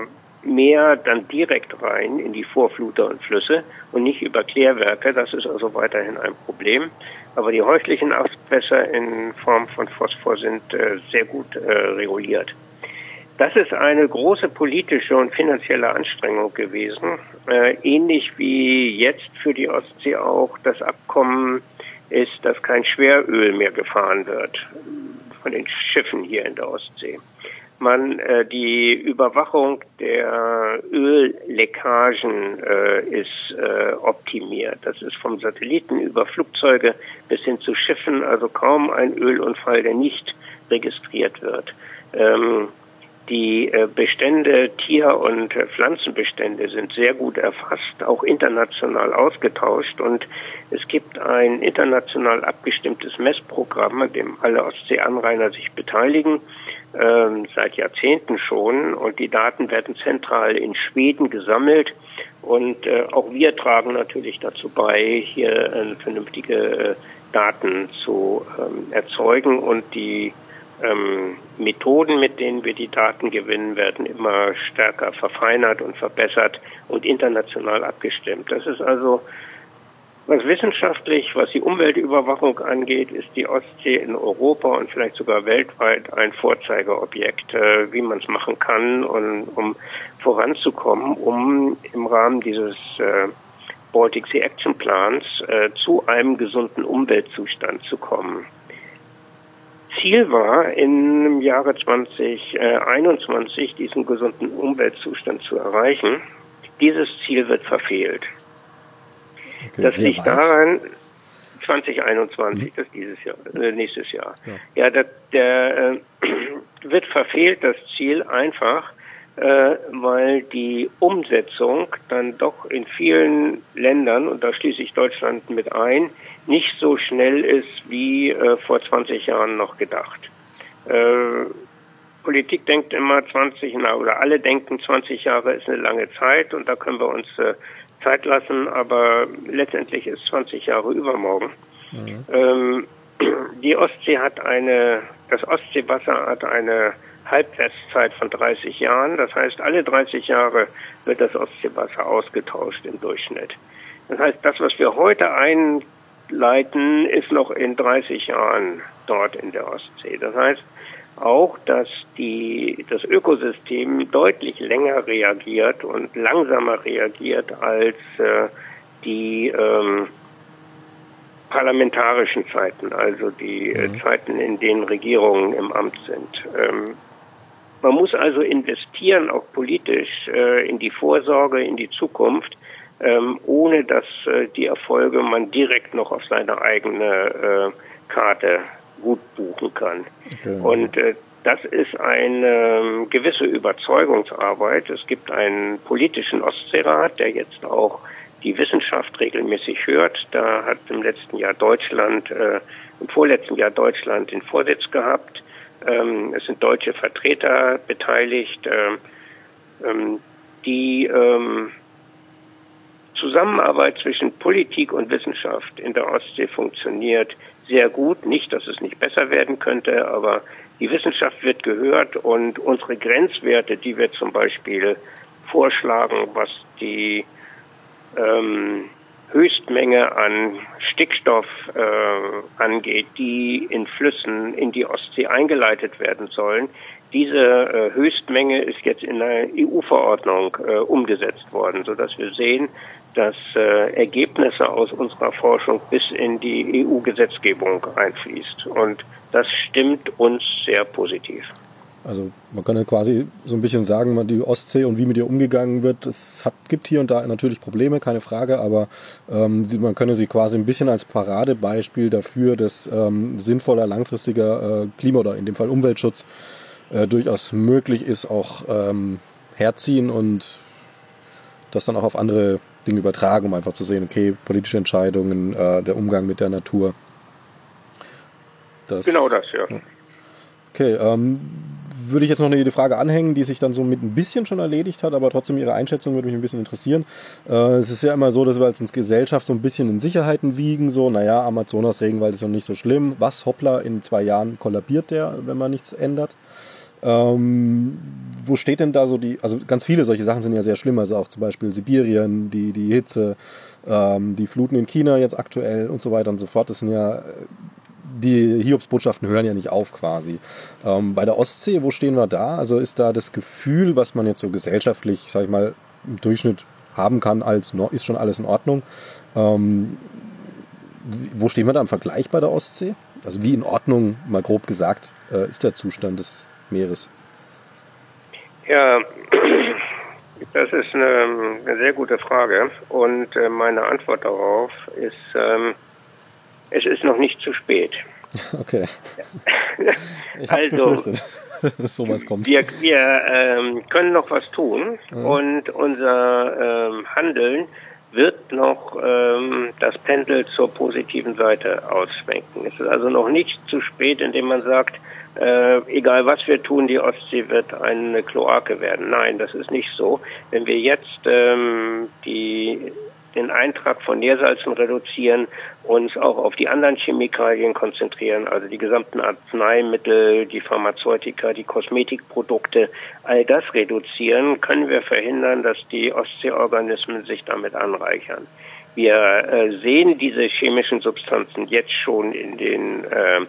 mehr dann direkt rein in die Vorfluter und Flüsse und nicht über Klärwerke. Das ist also weiterhin ein Problem. Aber die häuslichen Abwässer in Form von Phosphor sind äh, sehr gut äh, reguliert. Das ist eine große politische und finanzielle Anstrengung gewesen, äh, ähnlich wie jetzt für die Ostsee auch das Abkommen ist, dass kein Schweröl mehr gefahren wird von den Schiffen hier in der Ostsee man äh, die Überwachung der Ölleckagen äh, ist äh, optimiert. Das ist vom Satelliten über Flugzeuge bis hin zu Schiffen, also kaum ein Ölunfall, der nicht registriert wird. Ähm, die äh, Bestände, Tier- und Pflanzenbestände sind sehr gut erfasst, auch international ausgetauscht. Und es gibt ein international abgestimmtes Messprogramm, an dem alle Ostseeanrainer sich beteiligen ähm, seit Jahrzehnten schon. Und die Daten werden zentral in Schweden gesammelt. Und äh, auch wir tragen natürlich dazu bei, hier äh, vernünftige äh, Daten zu ähm, erzeugen. Und die ähm, Methoden, mit denen wir die Daten gewinnen, werden immer stärker verfeinert und verbessert und international abgestimmt. Das ist also was wissenschaftlich, was die Umweltüberwachung angeht, ist die Ostsee in Europa und vielleicht sogar weltweit ein Vorzeigeobjekt, äh, wie man es machen kann, und, um voranzukommen, um im Rahmen dieses äh, Baltic Sea Action Plans äh, zu einem gesunden Umweltzustand zu kommen. Ziel war, im Jahre 2021 diesen gesunden Umweltzustand zu erreichen. Dieses Ziel wird verfehlt. Okay, das liegt daran, 2021, mhm. das ist dieses Jahr, äh, nächstes Jahr. Ja, ja der, der äh, wird verfehlt, das Ziel einfach, äh, weil die Umsetzung dann doch in vielen Ländern, und da schließe ich Deutschland mit ein, nicht so schnell ist wie äh, vor 20 Jahren noch gedacht. Äh, Politik denkt immer 20, na, oder alle denken 20 Jahre ist eine lange Zeit und da können wir uns äh, Zeit lassen, aber letztendlich ist 20 Jahre übermorgen. Mhm. Ähm, die Ostsee hat eine, das Ostseewasser hat eine Halbwestzeit von 30 Jahren. Das heißt, alle 30 Jahre wird das Ostseewasser ausgetauscht im Durchschnitt. Das heißt, das, was wir heute einleiten, ist noch in 30 Jahren dort in der Ostsee. Das heißt, auch, dass die, das Ökosystem deutlich länger reagiert und langsamer reagiert als äh, die ähm, parlamentarischen Zeiten, also die äh, mhm. Zeiten, in denen Regierungen im Amt sind. Ähm, man muss also investieren, auch politisch, äh, in die Vorsorge, in die Zukunft, ähm, ohne dass äh, die Erfolge man direkt noch auf seine eigene äh, Karte gut buchen kann. Okay. Und äh, das ist eine gewisse Überzeugungsarbeit. Es gibt einen politischen Ostseerat, der jetzt auch die Wissenschaft regelmäßig hört. Da hat im letzten Jahr Deutschland, äh, im vorletzten Jahr Deutschland den Vorsitz gehabt. Ähm, es sind deutsche Vertreter beteiligt, äh, ähm, die ähm, Zusammenarbeit zwischen Politik und Wissenschaft in der Ostsee funktioniert sehr gut. Nicht, dass es nicht besser werden könnte, aber die Wissenschaft wird gehört und unsere Grenzwerte, die wir zum Beispiel vorschlagen, was die ähm, Höchstmenge an Stickstoff äh, angeht, die in Flüssen in die Ostsee eingeleitet werden sollen, Diese äh, Höchstmenge ist jetzt in einer EU-Verordnung äh, umgesetzt worden, sodass wir sehen, dass äh, Ergebnisse aus unserer Forschung bis in die EU-Gesetzgebung einfließt. Und das stimmt uns sehr positiv. Also man kann ja quasi so ein bisschen sagen, die Ostsee und wie mit ihr umgegangen wird, es hat, gibt hier und da natürlich Probleme, keine Frage, aber ähm, man könne sie quasi ein bisschen als Paradebeispiel dafür, dass ähm, sinnvoller langfristiger äh, Klima- oder in dem Fall Umweltschutz äh, durchaus möglich ist, auch ähm, herziehen und das dann auch auf andere Dinge übertragen, um einfach zu sehen, okay, politische Entscheidungen, äh, der Umgang mit der Natur. Das, genau das, ja. Okay, ähm, würde ich jetzt noch eine Frage anhängen, die sich dann so mit ein bisschen schon erledigt hat, aber trotzdem Ihre Einschätzung würde mich ein bisschen interessieren. Äh, es ist ja immer so, dass wir als Gesellschaft so ein bisschen in Sicherheiten wiegen, so, naja, Amazonas-Regenwald ist noch nicht so schlimm. Was, hoppla, in zwei Jahren kollabiert der, wenn man nichts ändert. Ähm, wo steht denn da so die, also ganz viele solche Sachen sind ja sehr schlimm, also auch zum Beispiel Sibirien, die, die Hitze, ähm, die Fluten in China jetzt aktuell und so weiter und so fort. Das sind ja, die Hiobsbotschaften hören ja nicht auf quasi. Ähm, bei der Ostsee, wo stehen wir da? Also ist da das Gefühl, was man jetzt so gesellschaftlich, sag ich mal, im Durchschnitt haben kann, als ist schon alles in Ordnung. Ähm, wo stehen wir da im Vergleich bei der Ostsee? Also wie in Ordnung, mal grob gesagt, äh, ist der Zustand des Meeres? Ja, das ist eine, eine sehr gute Frage und äh, meine Antwort darauf ist, ähm, es ist noch nicht zu spät. Okay. Ich habe also, befürchtet, dass sowas kommt. Wir, wir ähm, können noch was tun mhm. und unser ähm, Handeln wird noch ähm, das Pendel zur positiven Seite ausschwenken. Es ist also noch nicht zu spät, indem man sagt, äh, egal was wir tun, die Ostsee wird eine Kloake werden. Nein, das ist nicht so. Wenn wir jetzt ähm, die, den Eintrag von Nährsalzen reduzieren, uns auch auf die anderen Chemikalien konzentrieren, also die gesamten Arzneimittel, die Pharmazeutika, die Kosmetikprodukte, all das reduzieren, können wir verhindern, dass die Ostseeorganismen sich damit anreichern. Wir äh, sehen diese chemischen Substanzen jetzt schon in den äh,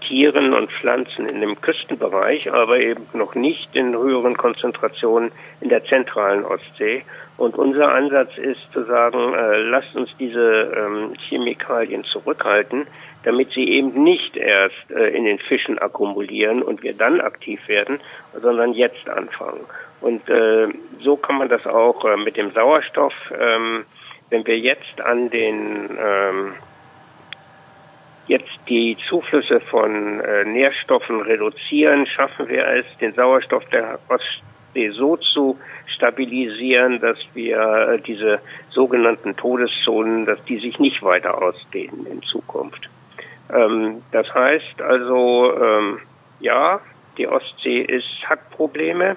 Tieren und Pflanzen in dem Küstenbereich, aber eben noch nicht in höheren Konzentrationen in der zentralen Ostsee. Und unser Ansatz ist zu sagen, äh, lasst uns diese ähm, Chemikalien zurückhalten, damit sie eben nicht erst äh, in den Fischen akkumulieren und wir dann aktiv werden, sondern jetzt anfangen. Und äh, so kann man das auch äh, mit dem Sauerstoff, ähm, wenn wir jetzt an den ähm, jetzt die Zuflüsse von äh, Nährstoffen reduzieren, schaffen wir es, den Sauerstoff der Ostsee so zu stabilisieren, dass wir äh, diese sogenannten Todeszonen, dass die sich nicht weiter ausdehnen in Zukunft. Ähm, das heißt also, ähm, ja, die Ostsee ist, hat Probleme.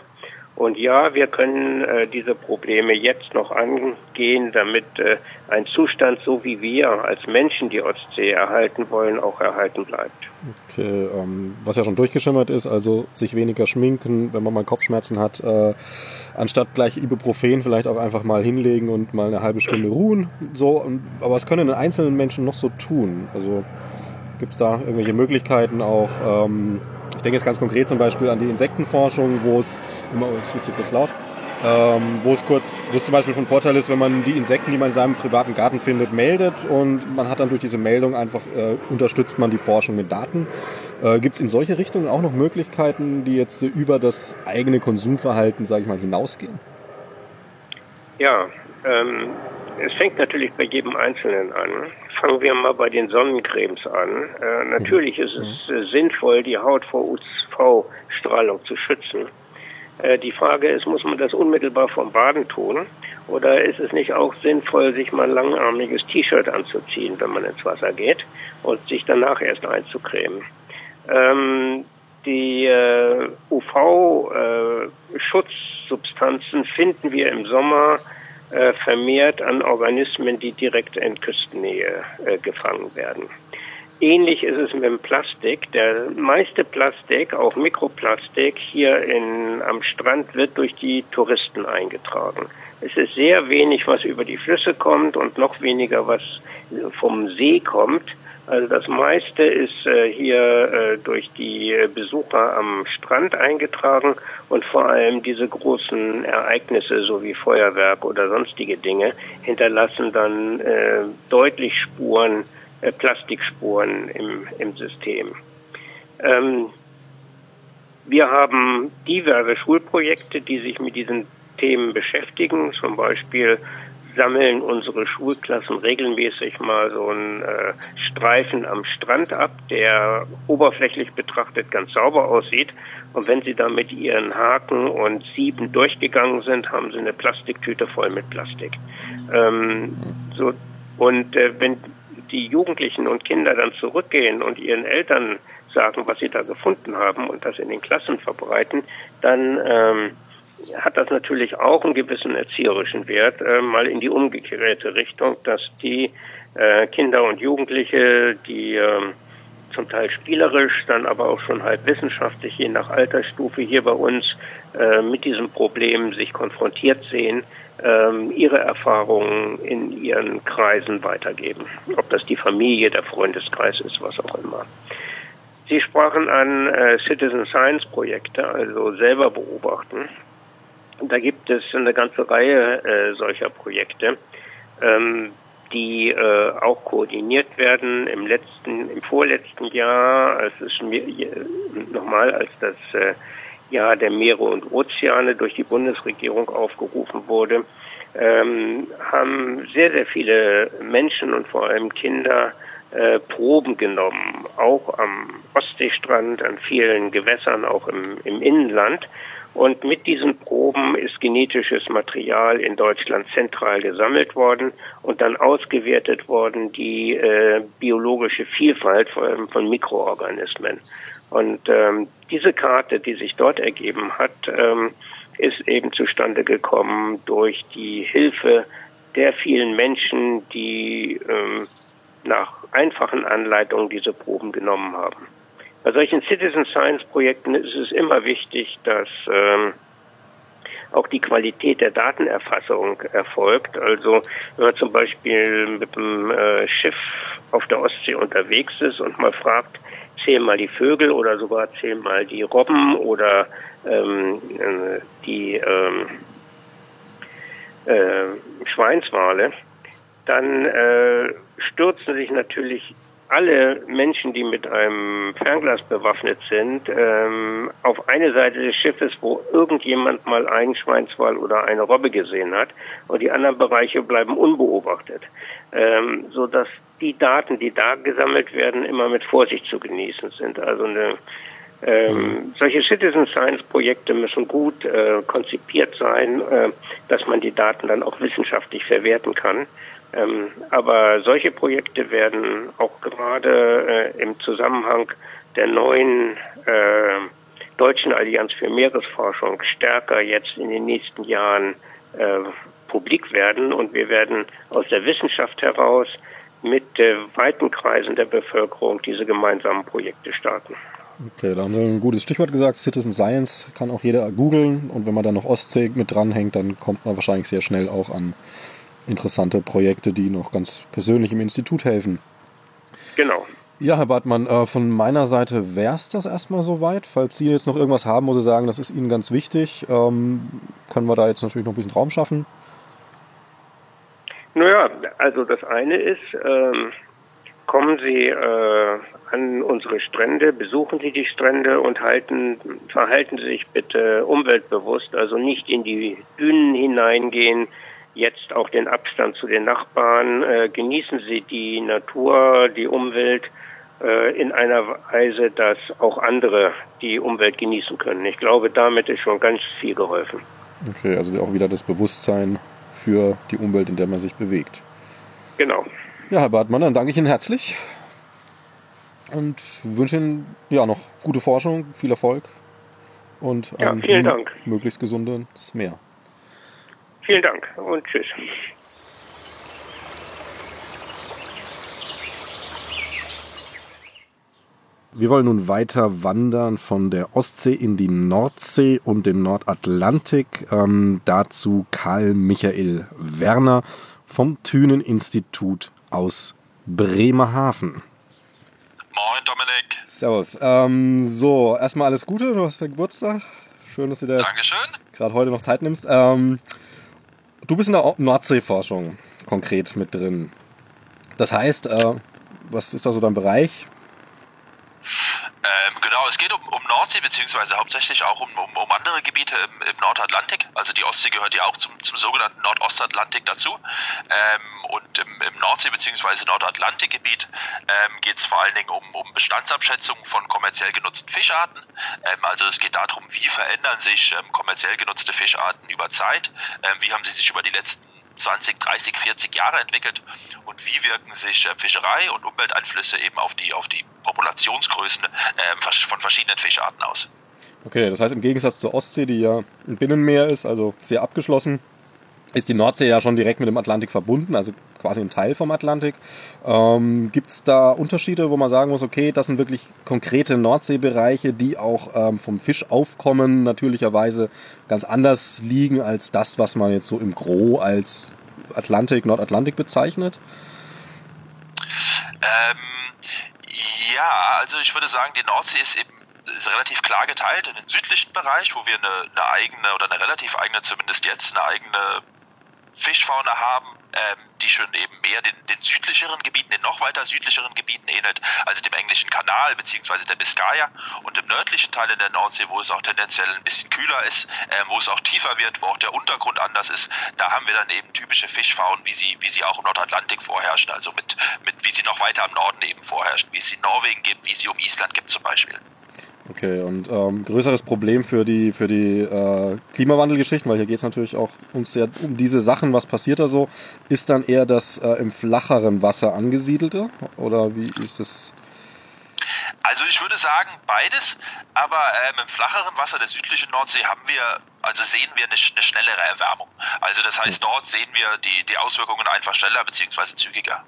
Und ja, wir können äh, diese Probleme jetzt noch angehen, damit äh, ein Zustand, so wie wir als Menschen die Ostsee erhalten wollen, auch erhalten bleibt. Okay, ähm, was ja schon durchgeschimmert ist, also sich weniger schminken, wenn man mal Kopfschmerzen hat, äh, anstatt gleich Ibuprofen vielleicht auch einfach mal hinlegen und mal eine halbe Stunde ruhen. So, aber was können einzelnen Menschen noch so tun? Also gibt es da irgendwelche Möglichkeiten auch? Ähm, ich denke jetzt ganz konkret zum Beispiel an die Insektenforschung, wo es immer, oh, wird so kurz laut, ähm, wo es kurz, wo es zum Beispiel von Vorteil ist, wenn man die Insekten, die man in seinem privaten Garten findet, meldet und man hat dann durch diese Meldung einfach äh, unterstützt man die Forschung mit Daten. Äh, Gibt es in solche Richtungen auch noch Möglichkeiten, die jetzt über das eigene Konsumverhalten, sage ich mal, hinausgehen? Ja, ähm, es fängt natürlich bei jedem Einzelnen an. Fangen wir mal bei den Sonnencremes an. Äh, natürlich ist es äh, sinnvoll, die Haut vor UV-Strahlung zu schützen. Äh, die Frage ist, muss man das unmittelbar vom Baden tun? Oder ist es nicht auch sinnvoll, sich mal ein langarmiges T-Shirt anzuziehen, wenn man ins Wasser geht und sich danach erst einzucremen? Ähm, die äh, UV-Schutzsubstanzen äh, finden wir im Sommer äh, vermehrt an Organismen, die direkt in Küstennähe äh, gefangen werden. Ähnlich ist es mit dem Plastik. Der meiste Plastik, auch Mikroplastik, hier in, am Strand wird durch die Touristen eingetragen. Es ist sehr wenig, was über die Flüsse kommt und noch weniger, was vom See kommt. Also das meiste ist äh, hier äh, durch die Besucher am Strand eingetragen und vor allem diese großen Ereignisse, so wie Feuerwerk oder sonstige Dinge, hinterlassen dann äh, deutlich Spuren, äh, Plastikspuren im, im System. Ähm, wir haben diverse Schulprojekte, die sich mit diesen Themen beschäftigen, zum Beispiel sammeln unsere Schulklassen regelmäßig mal so einen äh, Streifen am Strand ab, der oberflächlich betrachtet ganz sauber aussieht. Und wenn sie da mit ihren Haken und Sieben durchgegangen sind, haben sie eine Plastiktüte voll mit Plastik. Ähm, so, und äh, wenn die Jugendlichen und Kinder dann zurückgehen und ihren Eltern sagen, was sie da gefunden haben und das in den Klassen verbreiten, dann ähm, hat das natürlich auch einen gewissen erzieherischen Wert, äh, mal in die umgekehrte Richtung, dass die äh, Kinder und Jugendliche, die äh, zum Teil spielerisch, dann aber auch schon halb wissenschaftlich, je nach Altersstufe hier bei uns äh, mit diesem Problem sich konfrontiert sehen, ähm, ihre Erfahrungen in ihren Kreisen weitergeben. Ob das die Familie, der Freundeskreis ist, was auch immer. Sie sprachen an äh, Citizen Science Projekte, also selber beobachten. Da gibt es eine ganze Reihe äh, solcher Projekte, ähm, die äh, auch koordiniert werden. Im letzten, im vorletzten Jahr, als es nochmal als das äh, Jahr der Meere und Ozeane durch die Bundesregierung aufgerufen wurde, ähm, haben sehr, sehr viele Menschen und vor allem Kinder äh, Proben genommen, auch am Ostseestrand, an vielen Gewässern, auch im, im Innenland und mit diesen Proben ist genetisches Material in Deutschland zentral gesammelt worden und dann ausgewertet worden die äh, biologische Vielfalt von, von Mikroorganismen. Und ähm, diese Karte, die sich dort ergeben hat, ähm, ist eben zustande gekommen durch die Hilfe der vielen Menschen, die ähm, nach einfachen Anleitungen diese Proben genommen haben. Bei solchen Citizen Science Projekten ist es immer wichtig, dass ähm, auch die Qualität der Datenerfassung erfolgt. Also wenn man zum Beispiel mit dem äh, Schiff auf der Ostsee unterwegs ist und mal fragt, zähl mal die Vögel oder sogar zähl mal die Robben oder ähm, äh, die ähm, äh, Schweinswale, dann äh, stürzen sich natürlich alle Menschen, die mit einem Fernglas bewaffnet sind, ähm, auf eine Seite des Schiffes, wo irgendjemand mal einen Schweinswal oder eine Robbe gesehen hat, und die anderen Bereiche bleiben unbeobachtet, ähm, so dass die Daten, die da gesammelt werden, immer mit Vorsicht zu genießen sind. Also eine ähm, mhm. Solche Citizen Science Projekte müssen gut äh, konzipiert sein, äh, dass man die Daten dann auch wissenschaftlich verwerten kann. Ähm, aber solche Projekte werden auch gerade äh, im Zusammenhang der neuen äh, Deutschen Allianz für Meeresforschung stärker jetzt in den nächsten Jahren äh, publik werden und wir werden aus der Wissenschaft heraus mit äh, weiten Kreisen der Bevölkerung diese gemeinsamen Projekte starten. Okay, da haben wir ein gutes Stichwort gesagt. Citizen Science kann auch jeder googeln und wenn man dann noch Ostsee mit dranhängt, dann kommt man wahrscheinlich sehr schnell auch an interessante Projekte, die noch ganz persönlich im Institut helfen. Genau. Ja, Herr Bartmann, äh, von meiner Seite wäre es das erstmal soweit. Falls Sie jetzt noch irgendwas haben, wo Sie sagen, das ist Ihnen ganz wichtig, ähm, können wir da jetzt natürlich noch ein bisschen Raum schaffen. Naja, also das eine ist, ähm, kommen Sie äh, an unsere Strände, besuchen Sie die Strände und halten, verhalten Sie sich bitte umweltbewusst, also nicht in die Dünen hineingehen, jetzt auch den Abstand zu den Nachbarn, äh, genießen Sie die Natur, die Umwelt äh, in einer Weise, dass auch andere die Umwelt genießen können. Ich glaube, damit ist schon ganz viel geholfen. Okay, also auch wieder das Bewusstsein für die Umwelt, in der man sich bewegt. Genau. Ja, Herr Bartmann, dann danke ich Ihnen herzlich und wünsche Ihnen ja noch gute Forschung, viel Erfolg und ja, ein möglichst gesundes Meer. Vielen Dank und tschüss. Wir wollen nun weiter wandern von der Ostsee in die Nordsee und den Nordatlantik. Ähm, dazu Karl Michael Werner vom Thünen-Institut aus Bremerhaven. Moin Dominik. Servus. Ähm, so, erstmal alles Gute, du hast ja Geburtstag. Schön, dass du dir gerade heute noch Zeit nimmst. Ähm, du bist in der Nordseeforschung konkret mit drin. Das heißt, äh, was ist da so dein Bereich? Ähm, genau, es geht um, um Nordsee, beziehungsweise hauptsächlich auch um, um, um andere Gebiete im, im, Nordatlantik. Also die Ostsee gehört ja auch zum, zum sogenannten Nordostatlantik dazu. Ähm, und im, im Nordsee- bzw. Nordatlantikgebiet ähm, geht es vor allen Dingen um, um Bestandsabschätzungen von kommerziell genutzten Fischarten. Ähm, also es geht darum, wie verändern sich ähm, kommerziell genutzte Fischarten über Zeit, ähm, wie haben sie sich über die letzten 20, 30, 40 Jahre entwickelt und wie wirken sich äh, Fischerei und Umwelteinflüsse eben auf die, auf die Populationsgrößen äh, von verschiedenen Fischarten aus. Okay, das heißt im Gegensatz zur Ostsee, die ja ein Binnenmeer ist, also sehr abgeschlossen, ist die Nordsee ja schon direkt mit dem Atlantik verbunden, also quasi ein Teil vom Atlantik. Ähm, Gibt es da Unterschiede, wo man sagen muss, okay, das sind wirklich konkrete Nordseebereiche, die auch ähm, vom Fischaufkommen natürlicherweise ganz anders liegen als das, was man jetzt so im Gro als Atlantik, Nordatlantik bezeichnet? Ähm, ja, also ich würde sagen, die Nordsee ist eben ist relativ klar geteilt in den südlichen Bereich, wo wir eine, eine eigene oder eine relativ eigene, zumindest jetzt eine eigene Fischfauna haben, ähm, die schon eben mehr den, den, südlicheren Gebieten, den noch weiter südlicheren Gebieten ähnelt, also dem englischen Kanal bzw. der Biskaya und im nördlichen Teil in der Nordsee, wo es auch tendenziell ein bisschen kühler ist, ähm, wo es auch tiefer wird, wo auch der Untergrund anders ist, da haben wir dann eben typische Fischfaunen, wie sie, wie sie auch im Nordatlantik vorherrschen, also mit, mit wie sie noch weiter am Norden eben vorherrschen, wie es sie in Norwegen gibt, wie sie um Island gibt zum Beispiel. Okay, und ähm, größeres Problem für die, für die äh, Klimawandelgeschichten, weil hier geht es natürlich auch uns sehr um diese Sachen, was passiert da so, ist dann eher das äh, im flacheren Wasser angesiedelte? Oder wie ist das? Also ich würde sagen beides, aber ähm, im flacheren Wasser der südlichen Nordsee haben wir, also sehen wir eine, eine schnellere Erwärmung. Also das heißt, dort sehen wir die, die Auswirkungen einfach schneller bzw. zügiger.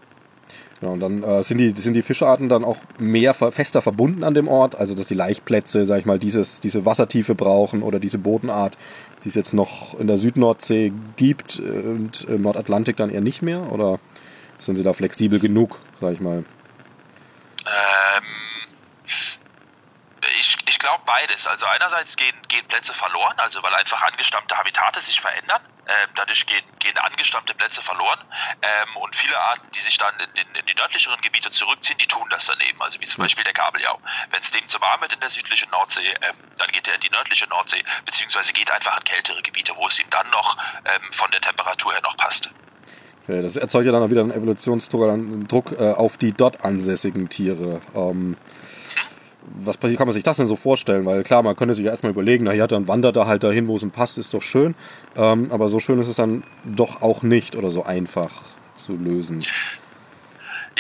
Ja, und dann äh, sind, die, sind die Fischarten dann auch mehr fester verbunden an dem Ort, also dass die Laichplätze, sag ich mal, dieses, diese Wassertiefe brauchen oder diese Bodenart, die es jetzt noch in der Südnordsee gibt und im Nordatlantik dann eher nicht mehr? Oder sind sie da flexibel genug, sag ich mal? Ähm, ich, ich glaube beides. Also einerseits gehen, gehen Plätze verloren, also weil einfach angestammte Habitate sich verändern. Ähm, dadurch gehen, gehen angestammte Plätze verloren. Ähm, und viele Arten, die sich dann in, in, in, die nördlicheren Gebiete zurückziehen, die tun das dann eben. Also wie zum Beispiel der Kabeljau. Wenn es dem zu warm wird in der südlichen Nordsee, ähm, dann geht er in die nördliche Nordsee, beziehungsweise geht einfach in kältere Gebiete, wo es ihm dann noch ähm, von der Temperatur her noch passt. Okay, das erzeugt ja dann auch wieder einen Evolutionsdruck äh, auf die dort ansässigen Tiere. Ähm, was passiert, kann man sich das denn so vorstellen? Weil klar, man könnte sich ja erstmal überlegen, naja, dann wandert er halt dahin, wo es ihm passt, ist doch schön. Ähm, aber so schön ist es dann doch auch nicht oder so einfach zu lösen.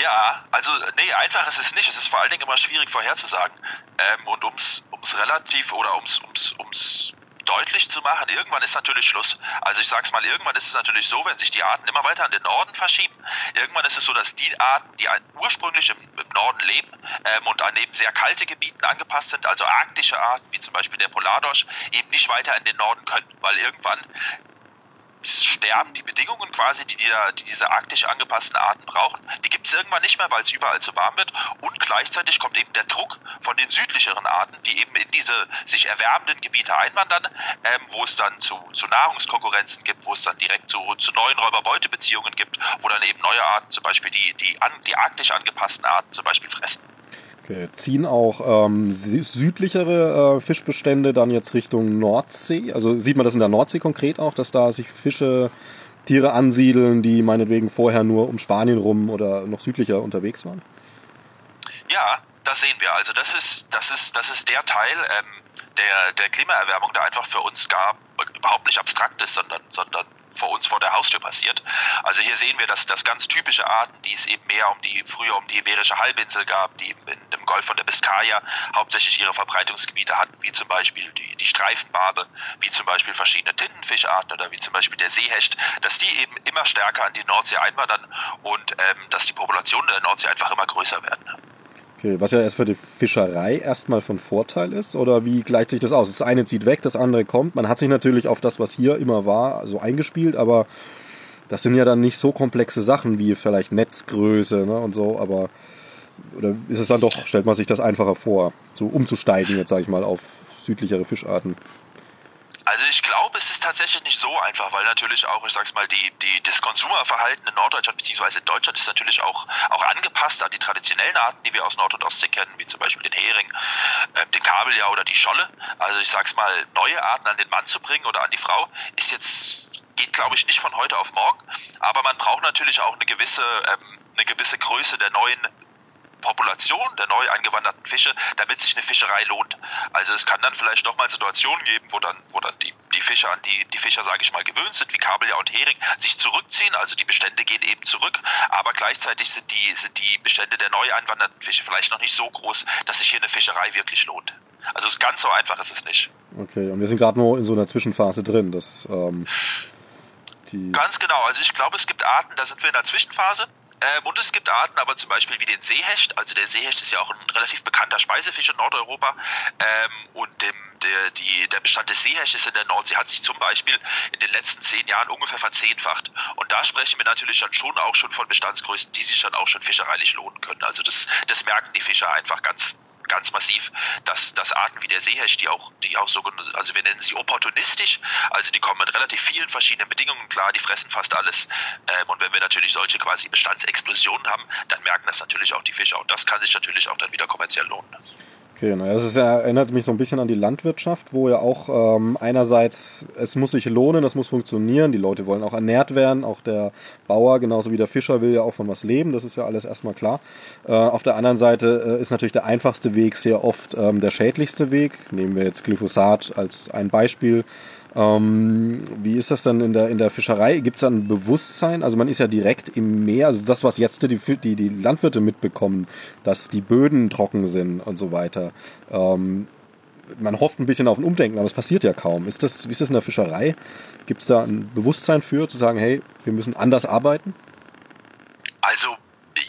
Ja, also nee, einfach ist es nicht. Es ist vor allen Dingen immer schwierig vorherzusagen. Ähm, und ums, ums relativ oder ums, ums, ums deutlich zu machen, irgendwann ist natürlich Schluss. Also ich sag's mal, irgendwann ist es natürlich so, wenn sich die Arten immer weiter an den Norden verschieben, irgendwann ist es so, dass die Arten, die ursprünglich im, im Norden leben ähm, und an eben sehr kalte Gebieten angepasst sind, also arktische Arten, wie zum Beispiel der Polardorsch, eben nicht weiter in den Norden können, weil irgendwann sterben die Bedingungen quasi, die, die, die diese arktisch angepassten Arten brauchen, die gibt es irgendwann nicht mehr, weil es überall zu warm wird. Und gleichzeitig kommt eben der Druck von den südlicheren Arten, die eben in diese sich erwärmenden Gebiete einwandern, ähm, wo es dann zu, zu Nahrungskonkurrenzen gibt, wo es dann direkt zu, zu neuen Räuber-Beute-Beziehungen gibt, wo dann eben neue Arten, zum Beispiel die, die, an, die arktisch angepassten Arten zum Beispiel fressen. Okay. Ziehen auch ähm, südlichere äh, Fischbestände dann jetzt Richtung Nordsee? Also sieht man das in der Nordsee konkret auch, dass da sich Fische, Tiere ansiedeln, die meinetwegen vorher nur um Spanien rum oder noch südlicher unterwegs waren? Ja, das sehen wir. Also das ist, das ist, das ist der Teil ähm, der, der Klimaerwärmung, der einfach für uns gar überhaupt nicht abstrakt ist, sondern, sondern vor uns vor der Haustür passiert. Also hier sehen wir, dass das ganz typische Arten, die es eben mehr um die früher um die Iberische Halbinsel gab, die eben in dem Golf von der Biskaya hauptsächlich ihre Verbreitungsgebiete hatten, wie zum Beispiel die, die Streifenbarbe, wie zum Beispiel verschiedene Tintenfischarten oder wie zum Beispiel der Seehecht, dass die eben immer stärker an die Nordsee einwandern und ähm, dass die Populationen der Nordsee einfach immer größer werden. Okay, was ja erst für die Fischerei erstmal von Vorteil ist, oder wie gleicht sich das aus? Das eine zieht weg, das andere kommt. Man hat sich natürlich auf das, was hier immer war, so eingespielt, aber das sind ja dann nicht so komplexe Sachen wie vielleicht Netzgröße ne, und so, aber oder ist es dann doch, stellt man sich das einfacher vor, so umzusteigen, jetzt sage ich mal, auf südlichere Fischarten? Also ich glaube, es ist tatsächlich nicht so einfach, weil natürlich auch, ich sag's mal, die, die, das Konsumerverhalten in Norddeutschland bzw. in Deutschland ist natürlich auch, auch angepasst an die traditionellen Arten, die wir aus Nord- und Ostsee kennen, wie zum Beispiel den Hering, äh, den Kabeljau oder die Scholle. Also ich sag's mal, neue Arten an den Mann zu bringen oder an die Frau, ist jetzt geht, glaube ich, nicht von heute auf morgen. Aber man braucht natürlich auch eine gewisse, ähm, eine gewisse Größe der neuen Population der neu eingewanderten Fische, damit sich eine Fischerei lohnt. Also es kann dann vielleicht doch mal Situationen geben, wo dann, wo dann die, die Fischer an die, die Fischer, sage ich mal, gewöhnt sind, wie Kabeljau und Hering, sich zurückziehen. Also die Bestände gehen eben zurück, aber gleichzeitig sind die, sind die Bestände der neu einwandernden Fische vielleicht noch nicht so groß, dass sich hier eine Fischerei wirklich lohnt. Also ganz so einfach ist es nicht. Okay, und wir sind gerade nur in so einer Zwischenphase drin. Das, ähm, Ganz genau. Also ich glaube, es gibt Arten, da sind wir in der Zwischenphase. Ähm, und es gibt Arten, aber zum Beispiel wie den Seehecht. Also der Seehecht ist ja auch ein relativ bekannter Speisefisch in Nordeuropa. Ähm, und dem, der, die, der Bestand des Seehechtes in der Nordsee hat sich zum Beispiel in den letzten zehn Jahren ungefähr verzehnfacht. Und da sprechen wir natürlich dann schon auch schon von Bestandsgrößen, die sich dann auch schon fischereilich lohnen können. Also das, das merken die Fischer einfach ganz, ganz massiv, dass, dass Arten wie der Seehecht, die auch, die auch so, also wir nennen sie opportunistisch, also die kommen mit relativ vielen verschiedenen Bedingungen klar, die fressen fast alles. Ähm, und wenn wir natürlich solche quasi Bestandsexplosionen haben, dann merken das natürlich auch die Fischer. Und das kann sich natürlich auch dann wieder kommerziell lohnen. Okay, naja, das ist erinnert mich so ein bisschen an die Landwirtschaft, wo ja auch ähm, einerseits es muss sich lohnen, das muss funktionieren, die Leute wollen auch ernährt werden, auch der Bauer genauso wie der Fischer will ja auch von was leben, das ist ja alles erstmal klar. Äh, auf der anderen Seite äh, ist natürlich der einfachste Weg sehr oft ähm, der schädlichste Weg. Nehmen wir jetzt Glyphosat als ein Beispiel. Ähm, wie ist das dann in der, in der Fischerei? Gibt es da ein Bewusstsein? Also man ist ja direkt im Meer, also das, was jetzt die, die, die Landwirte mitbekommen, dass die Böden trocken sind und so weiter. Ähm, man hofft ein bisschen auf ein Umdenken, aber es passiert ja kaum. Ist das, wie ist das in der Fischerei? Gibt es da ein Bewusstsein für, zu sagen, hey, wir müssen anders arbeiten? Also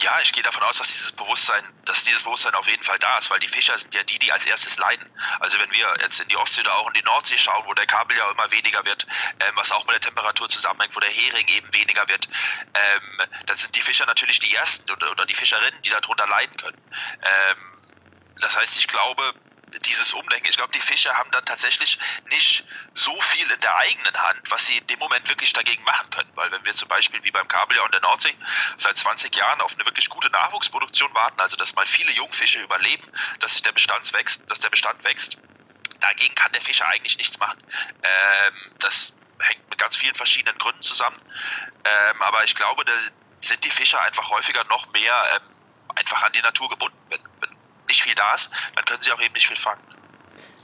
ja, ich gehe davon aus, dass dieses Bewusstsein, dass dieses Bewusstsein auf jeden Fall da ist, weil die Fischer sind ja die, die als erstes leiden. Also wenn wir jetzt in die Ostsee oder auch in die Nordsee schauen, wo der Kabeljau immer weniger wird, ähm, was auch mit der Temperatur zusammenhängt, wo der Hering eben weniger wird, ähm, dann sind die Fischer natürlich die ersten oder, oder die Fischerinnen, die darunter leiden können. Ähm, das heißt, ich glaube, dieses Umdenken. Ich glaube, die Fischer haben dann tatsächlich nicht so viel in der eigenen Hand, was sie in dem Moment wirklich dagegen machen können. Weil wenn wir zum Beispiel wie beim Kabeljau und der Nordsee seit 20 Jahren auf eine wirklich gute Nachwuchsproduktion warten, also dass mal viele Jungfische überleben, dass sich der Bestand wächst, dass der Bestand wächst, dagegen kann der Fischer eigentlich nichts machen. Ähm, das hängt mit ganz vielen verschiedenen Gründen zusammen. Ähm, aber ich glaube, da sind die Fischer einfach häufiger noch mehr ähm, einfach an die Natur gebunden. Wenn, nicht viel da ist, dann können sie auch eben nicht viel fangen.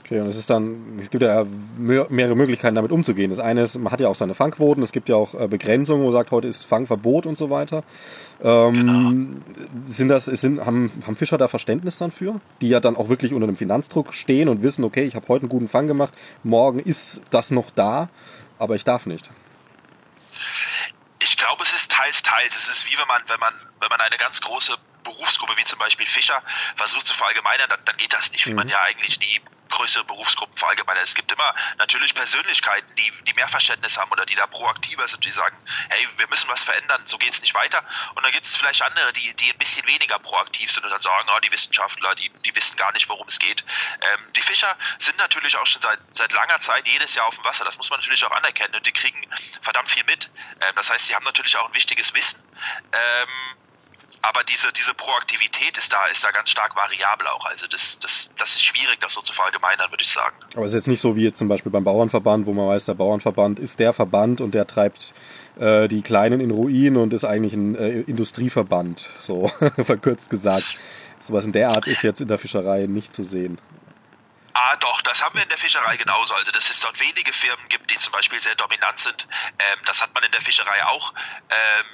Okay, und es ist dann, es gibt ja mehrere Möglichkeiten damit umzugehen. Das eine ist, man hat ja auch seine Fangquoten, es gibt ja auch äh, Begrenzungen, wo man sagt, heute ist Fangverbot und so weiter. Ähm, genau. Sind das, sind, haben, haben Fischer da Verständnis dann für? Die ja dann auch wirklich unter einem Finanzdruck stehen und wissen, okay, ich habe heute einen guten Fang gemacht, morgen ist das noch da, aber ich darf nicht. Ich glaube, es ist teils, teils. Es ist wie wenn man, wenn man, wenn man eine ganz große Berufsgruppe wie zum Beispiel Fischer versucht zu verallgemeinern, dann, dann geht das nicht, wie mhm. man ja eigentlich nie größere Berufsgruppen verallgemeinert. Es gibt immer natürlich Persönlichkeiten, die, die mehr Verständnis haben oder die da proaktiver sind, die sagen, hey, wir müssen was verändern, so geht es nicht weiter. Und dann gibt es vielleicht andere, die, die ein bisschen weniger proaktiv sind und dann sagen, oh, die Wissenschaftler, die, die wissen gar nicht, worum es geht. Ähm, die Fischer sind natürlich auch schon seit, seit langer Zeit jedes Jahr auf dem Wasser. Das muss man natürlich auch anerkennen und die kriegen verdammt viel mit. Ähm, das heißt, sie haben natürlich auch ein wichtiges Wissen. Ähm, aber diese, diese Proaktivität ist da, ist da ganz stark variabel auch. Also das, das, das ist schwierig, das so zu verallgemeinern, würde ich sagen. Aber es ist jetzt nicht so wie jetzt zum Beispiel beim Bauernverband, wo man weiß, der Bauernverband ist der Verband und der treibt äh, die Kleinen in Ruin und ist eigentlich ein äh, Industrieverband, so verkürzt gesagt. Sowas in der Art ist jetzt in der Fischerei nicht zu sehen. Ah, doch, das haben wir in der Fischerei genauso. Also, dass es dort wenige Firmen gibt, die zum Beispiel sehr dominant sind. Ähm, das hat man in der Fischerei auch. Ähm,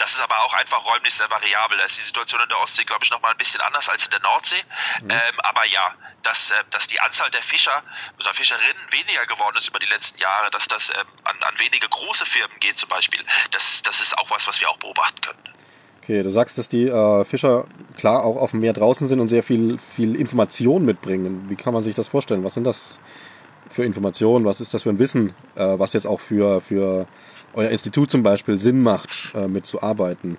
das ist aber auch einfach räumlich sehr variabel. Da ist die Situation in der Ostsee, glaube ich, nochmal ein bisschen anders als in der Nordsee. Mhm. Ähm, aber ja, dass, äh, dass die Anzahl der Fischer oder Fischerinnen weniger geworden ist über die letzten Jahre, dass das ähm, an, an wenige große Firmen geht zum Beispiel, das, das ist auch was, was wir auch beobachten können. Okay, du sagst, dass die äh, Fischer klar auch auf dem Meer draußen sind und sehr viel, viel Information mitbringen. Wie kann man sich das vorstellen? Was sind das für Informationen? Was ist das für ein Wissen, äh, was jetzt auch für, für euer Institut zum Beispiel Sinn macht, äh, mitzuarbeiten?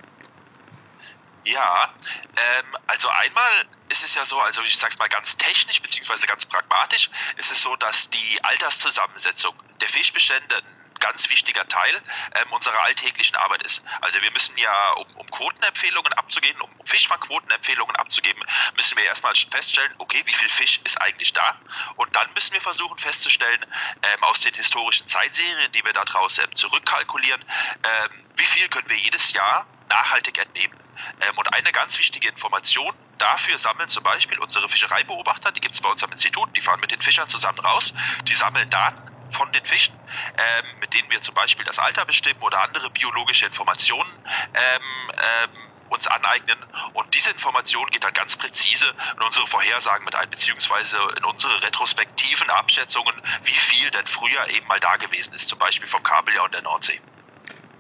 Ja, ähm, also einmal ist es ja so, also ich sag's mal ganz technisch beziehungsweise ganz pragmatisch, ist es so, dass die Alterszusammensetzung der Fischbestände ganz wichtiger Teil ähm, unserer alltäglichen Arbeit ist. Also wir müssen ja, um, um Quotenempfehlungen abzugeben, um, um Fischfangquotenempfehlungen abzugeben, müssen wir erstmal feststellen, okay, wie viel Fisch ist eigentlich da? Und dann müssen wir versuchen festzustellen, ähm, aus den historischen Zeitserien, die wir da draußen ähm, zurückkalkulieren, ähm, wie viel können wir jedes Jahr nachhaltig entnehmen. Ähm, und eine ganz wichtige Information dafür sammeln zum Beispiel unsere Fischereibeobachter, die gibt es bei uns am Institut, die fahren mit den Fischern zusammen raus, die sammeln Daten von den Fischen, ähm, mit denen wir zum Beispiel das Alter bestimmen oder andere biologische Informationen ähm, ähm, uns aneignen. Und diese Information geht dann ganz präzise in unsere Vorhersagen mit ein, beziehungsweise in unsere retrospektiven Abschätzungen, wie viel denn früher eben mal da gewesen ist, zum Beispiel vom Kabeljau und der Nordsee.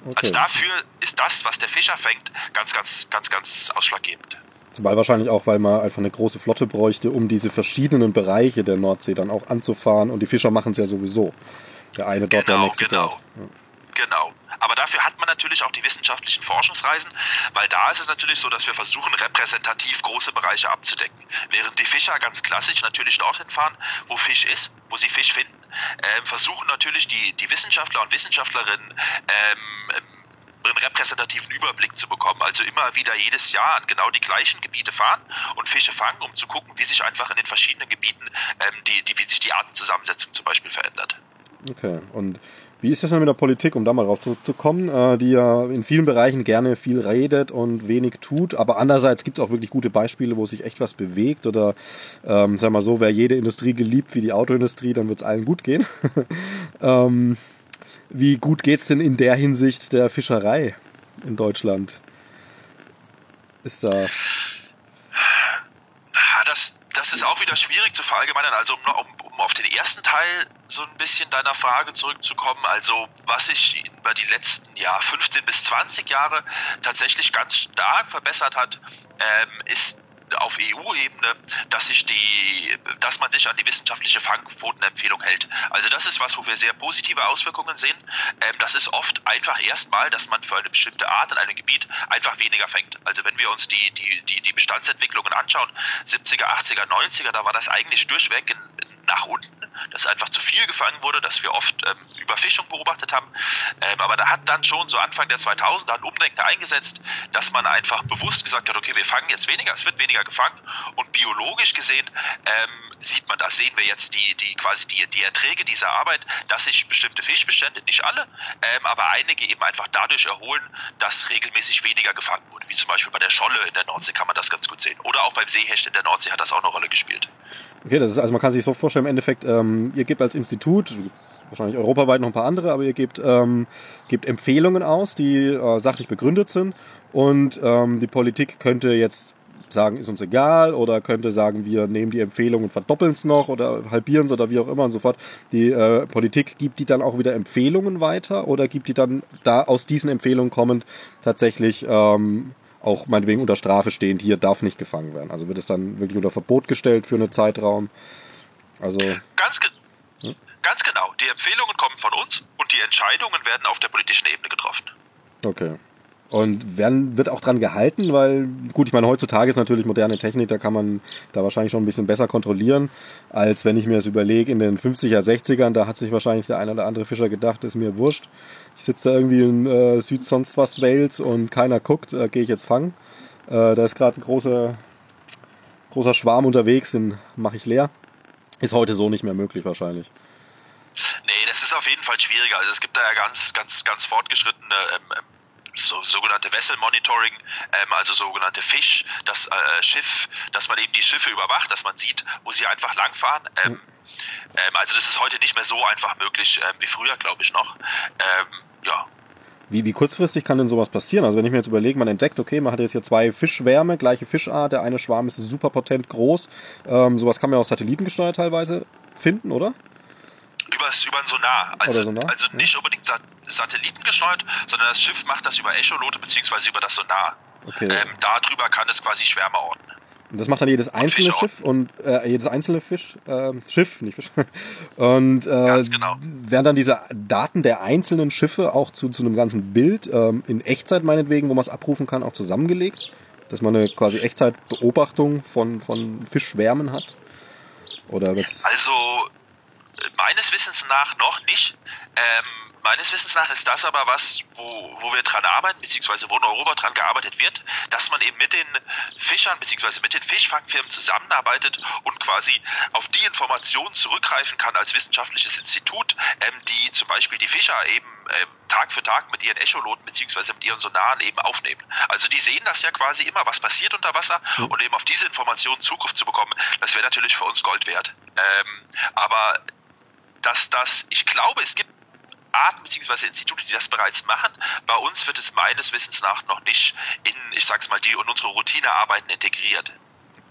Okay. Also dafür ist das, was der Fischer fängt, ganz, ganz, ganz, ganz ausschlaggebend. Zumal wahrscheinlich auch, weil man einfach eine große Flotte bräuchte, um diese verschiedenen Bereiche der Nordsee dann auch anzufahren. Und die Fischer machen es ja sowieso. Der eine dort, genau, der nächste genau. dort. Ja. Genau. Aber dafür hat man natürlich auch die wissenschaftlichen Forschungsreisen, weil da ist es natürlich so, dass wir versuchen, repräsentativ große Bereiche abzudecken. Während die Fischer ganz klassisch natürlich dorthin fahren, wo Fisch ist, wo sie Fisch finden, äh, versuchen natürlich die, die Wissenschaftler und Wissenschaftlerinnen ähm, einen repräsentativen Überblick zu bekommen. Also immer wieder jedes Jahr an genau die gleichen Gebiete fahren und Fische fangen, um zu gucken, wie sich einfach in den verschiedenen Gebieten ähm, die, die, wie sich die Artenzusammensetzung zum Beispiel verändert. Okay, und wie ist das denn mit der Politik, um da mal drauf zurückzukommen, äh, die ja in vielen Bereichen gerne viel redet und wenig tut, aber andererseits gibt es auch wirklich gute Beispiele, wo sich echt was bewegt oder ähm, sag mal so, wer jede Industrie geliebt wie die Autoindustrie, dann wird es allen gut gehen. ähm, wie gut geht es denn in der Hinsicht der Fischerei in Deutschland? Ist da. Das, das ist auch wieder schwierig zu verallgemeinern. Also, um, um, um auf den ersten Teil so ein bisschen deiner Frage zurückzukommen, also was sich über die letzten ja, 15 bis 20 Jahre tatsächlich ganz stark verbessert hat, ähm, ist auf EU-Ebene, dass sich die, dass man sich an die wissenschaftliche Fangquotenempfehlung hält. Also das ist was, wo wir sehr positive Auswirkungen sehen. Ähm, das ist oft einfach erstmal, dass man für eine bestimmte Art in einem Gebiet einfach weniger fängt. Also wenn wir uns die, die, die, die Bestandsentwicklungen anschauen, 70er, 80er, 90er, da war das eigentlich durchweg in, nach unten, dass einfach zu viel gefangen wurde, dass wir oft ähm, Überfischung beobachtet haben. Ähm, aber da hat dann schon so Anfang der 2000er ein Umdenken eingesetzt, dass man einfach bewusst gesagt hat, okay, wir fangen jetzt weniger, es wird weniger gefangen und biologisch gesehen ähm, sieht man das, sehen wir jetzt die, die quasi die, die Erträge dieser Arbeit, dass sich bestimmte Fischbestände, nicht alle, ähm, aber einige eben einfach dadurch erholen, dass regelmäßig weniger gefangen wurde. Wie zum Beispiel bei der Scholle in der Nordsee kann man das ganz gut sehen. Oder auch beim Seehecht in der Nordsee hat das auch eine Rolle gespielt. Okay, das ist, also man kann sich so vorstellen, im Endeffekt, ähm, ihr gebt als Institut, wahrscheinlich europaweit noch ein paar andere, aber ihr gebt, ähm, gebt Empfehlungen aus, die äh, sachlich begründet sind und ähm, die Politik könnte jetzt sagen, ist uns egal oder könnte sagen, wir nehmen die Empfehlung und verdoppeln es noch oder halbieren es oder wie auch immer und so fort. Die äh, Politik gibt die dann auch wieder Empfehlungen weiter oder gibt die dann da aus diesen Empfehlungen kommend tatsächlich ähm, auch meinetwegen unter Strafe stehend, hier darf nicht gefangen werden. Also wird es dann wirklich unter Verbot gestellt für einen Zeitraum. Also ganz, ge hm? ganz genau. Die Empfehlungen kommen von uns und die Entscheidungen werden auf der politischen Ebene getroffen. Okay. Und werden, wird auch dran gehalten, weil, gut, ich meine, heutzutage ist natürlich moderne Technik, da kann man da wahrscheinlich schon ein bisschen besser kontrollieren, als wenn ich mir das überlege, in den 50er, 60ern, da hat sich wahrscheinlich der eine oder andere Fischer gedacht, ist mir wurscht. Ich sitze da irgendwie in äh, Süd sonst was Wales und keiner guckt, äh, gehe ich jetzt fangen. Äh, da ist gerade ein großer, großer Schwarm unterwegs, den mache ich leer. Ist heute so nicht mehr möglich wahrscheinlich. Nee, das ist auf jeden Fall schwieriger. Also es gibt da ja ganz, ganz, ganz fortgeschrittene ähm, ähm so, sogenannte Vessel Monitoring, ähm, also sogenannte Fisch, das äh, Schiff, dass man eben die Schiffe überwacht, dass man sieht, wo sie einfach langfahren. Ähm, ähm, also das ist heute nicht mehr so einfach möglich ähm, wie früher, glaube ich noch. Ähm, ja. Wie, wie kurzfristig kann denn sowas passieren? Also wenn ich mir jetzt überlege, man entdeckt, okay, man hat jetzt hier zwei Fischwärme, gleiche Fischart, der eine Schwarm ist super potent groß. Ähm, sowas kann man ja auch satellitengesteuert teilweise finden, oder? Übers, über ein Sonar. Also, Sonar? also nicht unbedingt Satelliten gesteuert, sondern das Schiff macht das über Echolote bzw. über das Sonar. Okay. Ähm, darüber kann es quasi Schwärme orten. Und das macht dann jedes einzelne Schiff und äh, jedes einzelne Fisch, äh, Schiff, nicht Fisch. Und äh, genau. werden dann diese Daten der einzelnen Schiffe auch zu, zu einem ganzen Bild ähm, in Echtzeit meinetwegen, wo man es abrufen kann, auch zusammengelegt? dass man eine quasi Echtzeitbeobachtung von, von Fischschwärmen hat? Oder wird's Also meines Wissens nach noch nicht. Ähm, meines Wissens nach ist das aber was, wo, wo wir dran arbeiten, beziehungsweise wo in Europa dran gearbeitet wird, dass man eben mit den Fischern, beziehungsweise mit den Fischfangfirmen zusammenarbeitet und quasi auf die Informationen zurückgreifen kann als wissenschaftliches Institut, ähm, die zum Beispiel die Fischer eben ähm, Tag für Tag mit ihren Echoloten beziehungsweise mit ihren Sonaren eben aufnehmen. Also die sehen das ja quasi immer, was passiert unter Wasser und eben auf diese Informationen Zugriff zu bekommen, das wäre natürlich für uns Gold wert. Ähm, aber dass das, ich glaube, es gibt Arten bzw. Institute, die das bereits machen. Bei uns wird es meines Wissens nach noch nicht in, ich sag's mal, die in unsere Routinearbeiten integriert.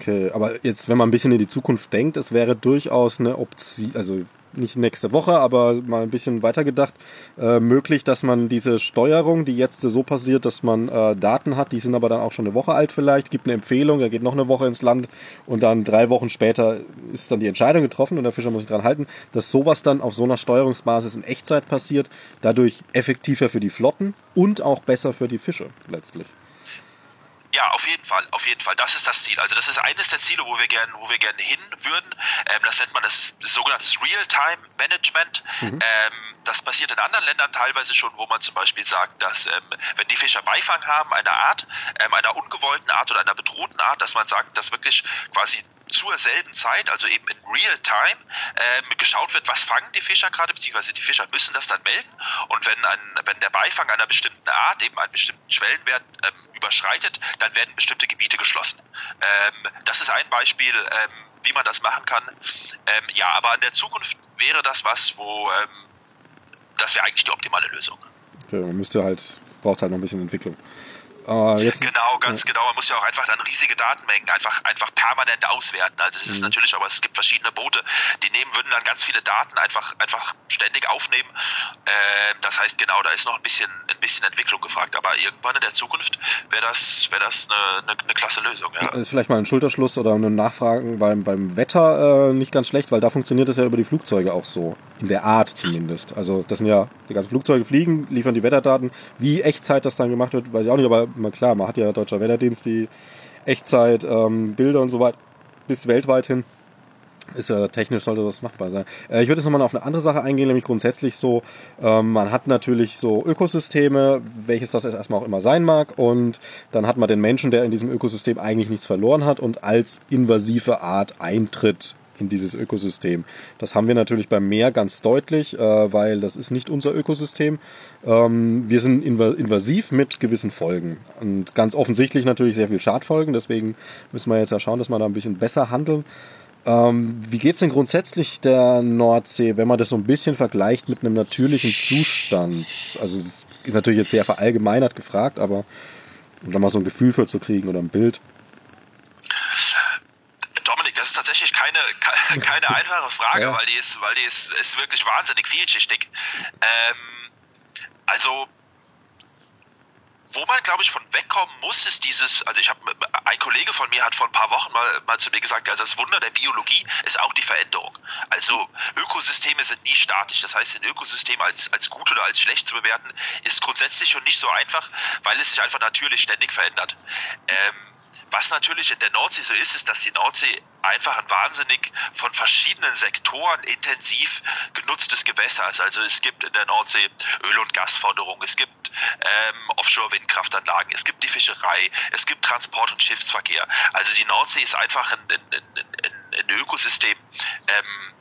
Okay, aber jetzt, wenn man ein bisschen in die Zukunft denkt, es wäre durchaus eine Option, also nicht nächste Woche, aber mal ein bisschen weitergedacht, äh, möglich, dass man diese Steuerung, die jetzt so passiert, dass man äh, Daten hat, die sind aber dann auch schon eine Woche alt vielleicht, gibt eine Empfehlung, er geht noch eine Woche ins Land und dann drei Wochen später ist dann die Entscheidung getroffen und der Fischer muss sich dran halten, dass sowas dann auf so einer Steuerungsbasis in Echtzeit passiert, dadurch effektiver für die Flotten und auch besser für die Fische letztlich. Ja, auf jeden Fall, auf jeden Fall. Das ist das Ziel. Also das ist eines der Ziele, wo wir gerne, wo wir gerne hin würden. Ähm, das nennt man das sogenannte Real-Time-Management. Mhm. Ähm, das passiert in anderen Ländern teilweise schon, wo man zum Beispiel sagt, dass ähm, wenn die Fischer Beifang haben, einer Art, ähm, einer ungewollten Art oder einer bedrohten Art, dass man sagt, dass wirklich quasi zur selben Zeit, also eben in Real Time, ähm, geschaut wird, was fangen die Fischer gerade, beziehungsweise die Fischer müssen das dann melden. Und wenn, ein, wenn der Beifang einer bestimmten Art, eben einen bestimmten Schwellenwert ähm, überschreitet, dann werden bestimmte Gebiete geschlossen. Ähm, das ist ein Beispiel, ähm, wie man das machen kann. Ähm, ja, aber in der Zukunft wäre das was, wo ähm, das wäre eigentlich die optimale Lösung. Okay, man müsste halt, braucht halt noch ein bisschen Entwicklung. Äh, jetzt, genau, ganz genau. Man muss ja auch einfach dann riesige Datenmengen einfach, einfach permanent auswerten. Also mhm. ist natürlich, aber es gibt verschiedene Boote, die nehmen, würden dann ganz viele Daten einfach, einfach ständig aufnehmen. Äh, das heißt, genau, da ist noch ein bisschen, ein bisschen Entwicklung gefragt. Aber irgendwann in der Zukunft wäre das, wäre das eine, eine, eine, klasse Lösung. Ja. Ist vielleicht mal ein Schulterschluss oder eine Nachfragen beim, beim Wetter äh, nicht ganz schlecht, weil da funktioniert es ja über die Flugzeuge auch so. In der Art zumindest. Also das sind ja, die ganzen Flugzeuge fliegen, liefern die Wetterdaten. Wie Echtzeit das dann gemacht wird, weiß ich auch nicht, aber klar, man hat ja Deutscher Wetterdienst, die Echtzeit, ähm, Bilder und so weiter bis weltweit hin. Ist ja technisch sollte das machbar sein. Äh, ich würde jetzt nochmal auf eine andere Sache eingehen, nämlich grundsätzlich so, ähm, man hat natürlich so Ökosysteme, welches das erstmal auch immer sein mag, und dann hat man den Menschen, der in diesem Ökosystem eigentlich nichts verloren hat und als invasive Art eintritt in dieses Ökosystem. Das haben wir natürlich beim Meer ganz deutlich, äh, weil das ist nicht unser Ökosystem. Ähm, wir sind invasiv mit gewissen Folgen und ganz offensichtlich natürlich sehr viel Schadfolgen. Deswegen müssen wir jetzt ja schauen, dass wir da ein bisschen besser handeln. Ähm, wie geht es denn grundsätzlich der Nordsee, wenn man das so ein bisschen vergleicht mit einem natürlichen Zustand? Also es ist natürlich jetzt sehr verallgemeinert gefragt, aber um da mal so ein Gefühl für zu kriegen oder ein Bild ist tatsächlich keine, keine einfache Frage, ja. weil die ist, weil die ist, ist wirklich wahnsinnig vielschichtig. Ähm, also wo man, glaube ich, von wegkommen muss, ist dieses, also ich habe, ein Kollege von mir hat vor ein paar Wochen mal, mal zu mir gesagt, also das Wunder der Biologie ist auch die Veränderung. Also Ökosysteme sind nie statisch. Das heißt, ein Ökosystem als, als gut oder als schlecht zu bewerten, ist grundsätzlich schon nicht so einfach, weil es sich einfach natürlich ständig verändert. Ähm, was natürlich in der Nordsee so ist, ist, dass die Nordsee einfach ein wahnsinnig von verschiedenen Sektoren intensiv genutztes Gewässer ist. Also es gibt in der Nordsee Öl- und Gasförderung, es gibt ähm, Offshore-Windkraftanlagen, es gibt die Fischerei, es gibt Transport- und Schiffsverkehr. Also die Nordsee ist einfach ein, ein, ein, ein Ökosystem, ähm,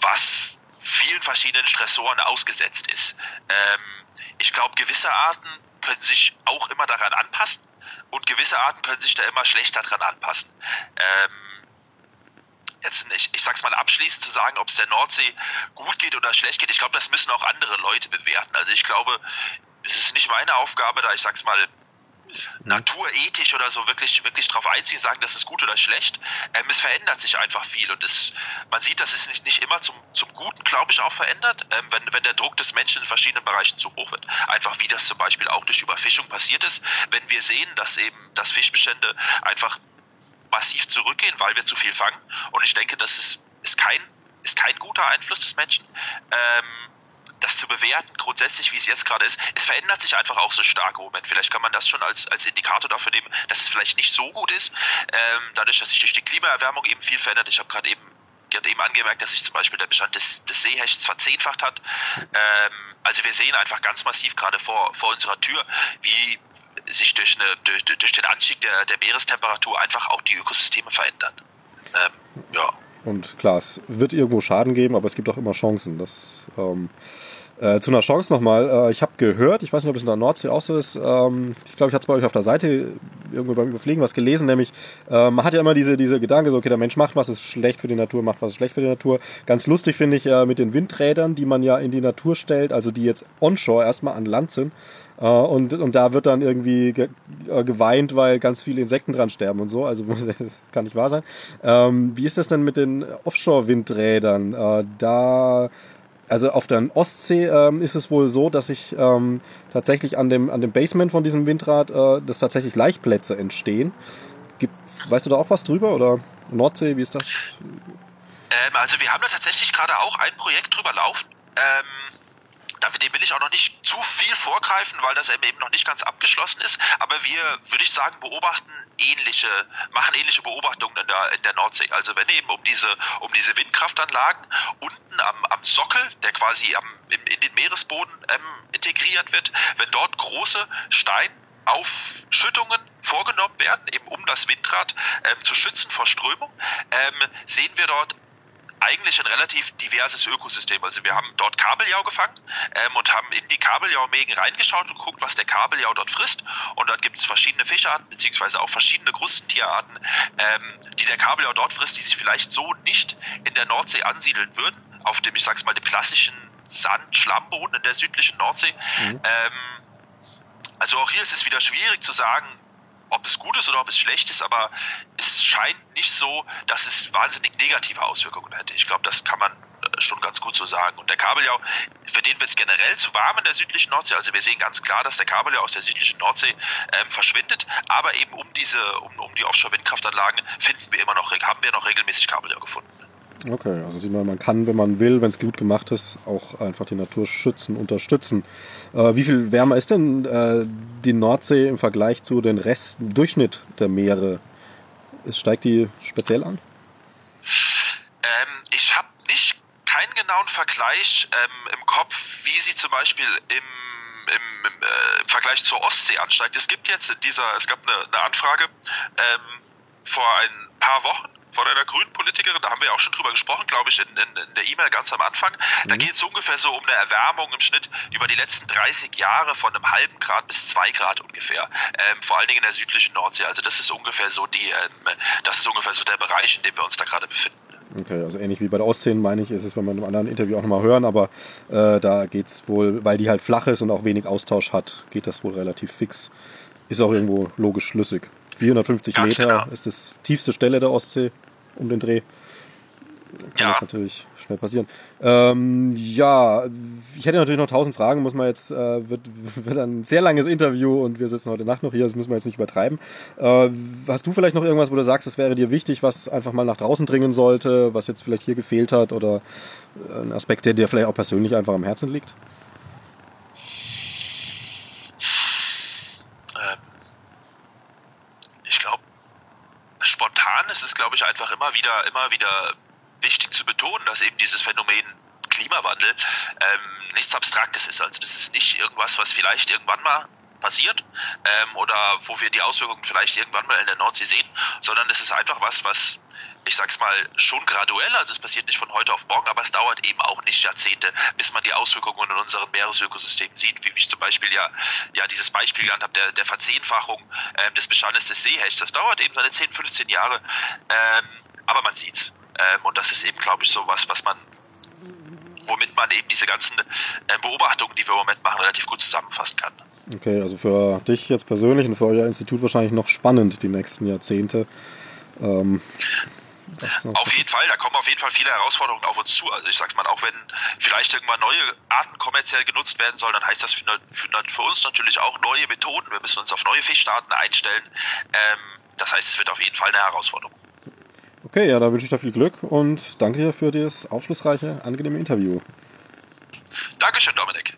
was vielen verschiedenen Stressoren ausgesetzt ist. Ähm, ich glaube, gewisse Arten können sich auch immer daran anpassen und gewisse Arten können sich da immer schlechter dran anpassen. Ähm, jetzt nicht, ich sag's mal abschließend zu sagen, ob es der Nordsee gut geht oder schlecht geht, ich glaube, das müssen auch andere Leute bewerten. Also ich glaube, es ist nicht meine Aufgabe, da ich sag's mal naturethisch oder so wirklich, wirklich drauf einziehen, sagen, das ist gut oder schlecht. Ähm, es verändert sich einfach viel und es, man sieht, dass es nicht, nicht immer zum, zum Guten, glaube ich, auch verändert, ähm, wenn, wenn der Druck des Menschen in verschiedenen Bereichen zu hoch wird. Einfach wie das zum Beispiel auch durch Überfischung passiert ist, wenn wir sehen, dass eben das Fischbestände einfach massiv zurückgehen, weil wir zu viel fangen. Und ich denke, das ist, ist, kein, ist kein guter Einfluss des Menschen. Ähm, das zu bewerten, grundsätzlich, wie es jetzt gerade ist, es verändert sich einfach auch so stark im Moment. Vielleicht kann man das schon als, als Indikator dafür nehmen, dass es vielleicht nicht so gut ist, ähm, dadurch, dass sich durch die Klimaerwärmung eben viel verändert. Ich habe gerade eben eben angemerkt, dass sich zum Beispiel der Bestand des, des Seehechts verzehnfacht hat. Ähm, also wir sehen einfach ganz massiv gerade vor, vor unserer Tür, wie sich durch, eine, durch, durch den Anstieg der, der Meerestemperatur einfach auch die Ökosysteme verändern. Ähm, ja. Und klar, es wird irgendwo Schaden geben, aber es gibt auch immer Chancen. Das, ähm, äh, zu einer Chance nochmal. Äh, ich habe gehört, ich weiß nicht, ob es in der Nordsee auch so ist, ähm, ich glaube, ich hatte es bei euch auf der Seite irgendwo beim Überfliegen was gelesen, nämlich äh, man hat ja immer diese, diese Gedanke, so, okay, der Mensch macht was, ist schlecht für die Natur, macht was, ist schlecht für die Natur. Ganz lustig finde ich äh, mit den Windrädern, die man ja in die Natur stellt, also die jetzt onshore erstmal an Land sind. Uh, und, und da wird dann irgendwie ge äh, geweint, weil ganz viele Insekten dran sterben und so. Also das kann nicht wahr sein. Ähm, wie ist das denn mit den Offshore-Windrädern? Uh, da, also auf der Ostsee ähm, ist es wohl so, dass sich ähm, tatsächlich an dem, an dem Basement von diesem Windrad, äh, dass tatsächlich Laichplätze entstehen. Gibt's, weißt du da auch was drüber? Oder Nordsee, wie ist das? Ähm, also wir haben da tatsächlich gerade auch ein Projekt drüber laufen. Ähm dem will ich auch noch nicht zu viel vorgreifen, weil das eben noch nicht ganz abgeschlossen ist. Aber wir, würde ich sagen, beobachten ähnliche, machen ähnliche Beobachtungen in der, in der Nordsee. Also wenn eben um diese, um diese Windkraftanlagen unten am, am Sockel, der quasi am, in, in den Meeresboden ähm, integriert wird, wenn dort große Steinaufschüttungen vorgenommen werden, eben um das Windrad ähm, zu schützen vor Strömung, ähm, sehen wir dort eigentlich ein relativ diverses Ökosystem. Also wir haben dort Kabeljau gefangen ähm, und haben in die Kabeljaumägen reingeschaut und geguckt, was der Kabeljau dort frisst. Und dort gibt es verschiedene Fischarten, beziehungsweise auch verschiedene Krustentierarten, ähm, die der Kabeljau dort frisst, die sich vielleicht so nicht in der Nordsee ansiedeln würden, auf dem, ich sag's mal, dem klassischen Sand-Schlammboden in der südlichen Nordsee. Mhm. Ähm, also auch hier ist es wieder schwierig zu sagen, ob es gut ist oder ob es schlecht ist, aber es scheint nicht so, dass es wahnsinnig negative Auswirkungen hätte. Ich glaube, das kann man äh, schon ganz gut so sagen. Und der Kabeljau, für den wird es generell zu warm in der südlichen Nordsee. Also wir sehen ganz klar, dass der Kabeljau aus der südlichen Nordsee ähm, verschwindet. Aber eben um diese, um, um die Offshore-Windkraftanlagen finden wir immer noch, haben wir noch regelmäßig Kabeljau gefunden. Okay, also sieht man, man kann, wenn man will, wenn es gut gemacht ist, auch einfach die Natur schützen, unterstützen. Äh, wie viel wärmer ist denn äh, die Nordsee im Vergleich zu den Rest, Durchschnitt der Meere? Ist, steigt die speziell an? Ähm, ich habe nicht keinen genauen Vergleich ähm, im Kopf, wie sie zum Beispiel im im, im, äh, im, Vergleich zur Ostsee ansteigt. Es gibt jetzt dieser, es gab eine, eine Anfrage ähm, vor ein paar Wochen von einer grünen Politikerin, da haben wir auch schon drüber gesprochen, glaube ich, in, in, in der E-Mail ganz am Anfang. Mhm. Da geht es ungefähr so um eine Erwärmung im Schnitt über die letzten 30 Jahre von einem halben Grad bis zwei Grad ungefähr. Ähm, vor allen Dingen in der südlichen Nordsee. Also das ist ungefähr so die, ähm, das ist ungefähr so der Bereich, in dem wir uns da gerade befinden. Okay, also ähnlich wie bei der Ostsee, meine ich, ist es, wenn wir in einem anderen Interview auch nochmal hören, aber äh, da geht es wohl, weil die halt flach ist und auch wenig Austausch hat, geht das wohl relativ fix. Ist auch irgendwo logisch schlüssig. 450 Ganz Meter genau. ist das tiefste Stelle der Ostsee um den Dreh. Kann ja. das natürlich schnell passieren. Ähm, ja, ich hätte natürlich noch tausend Fragen, muss man jetzt, äh, wird, wird ein sehr langes Interview und wir sitzen heute Nacht noch hier, das müssen wir jetzt nicht übertreiben. Äh, hast du vielleicht noch irgendwas, wo du sagst, das wäre dir wichtig, was einfach mal nach draußen dringen sollte, was jetzt vielleicht hier gefehlt hat oder ein Aspekt, der dir vielleicht auch persönlich einfach am Herzen liegt? Spontan ist es, glaube ich, einfach immer wieder, immer wieder wichtig zu betonen, dass eben dieses Phänomen Klimawandel ähm, nichts Abstraktes ist. Also das ist nicht irgendwas, was vielleicht irgendwann mal passiert ähm, oder wo wir die Auswirkungen vielleicht irgendwann mal in der Nordsee sehen, sondern es ist einfach was, was ich sag's mal, schon graduell, also es passiert nicht von heute auf morgen, aber es dauert eben auch nicht Jahrzehnte, bis man die Auswirkungen in unseren Meeresökosystemen sieht, wie ich zum Beispiel ja, ja dieses Beispiel genannt habe, der, der Verzehnfachung äh, des Bestandes des Seehechts. Das dauert eben seine 10, 15 Jahre, ähm, aber man sieht's. Ähm, und das ist eben, glaube ich, so was, was man womit man eben diese ganzen äh, Beobachtungen, die wir im Moment machen, relativ gut zusammenfassen kann. Okay, also für dich jetzt persönlich und für euer Institut wahrscheinlich noch spannend die nächsten Jahrzehnte. Ähm, auf jeden Fall, da kommen auf jeden Fall viele Herausforderungen auf uns zu. Also ich sag's mal, auch wenn vielleicht irgendwann neue Arten kommerziell genutzt werden sollen, dann heißt das für, für, für uns natürlich auch neue Methoden. Wir müssen uns auf neue Fischarten einstellen. Ähm, das heißt, es wird auf jeden Fall eine Herausforderung. Okay, ja, da wünsche ich dir viel Glück und danke dir für das aufschlussreiche, angenehme Interview. Dankeschön, Dominik.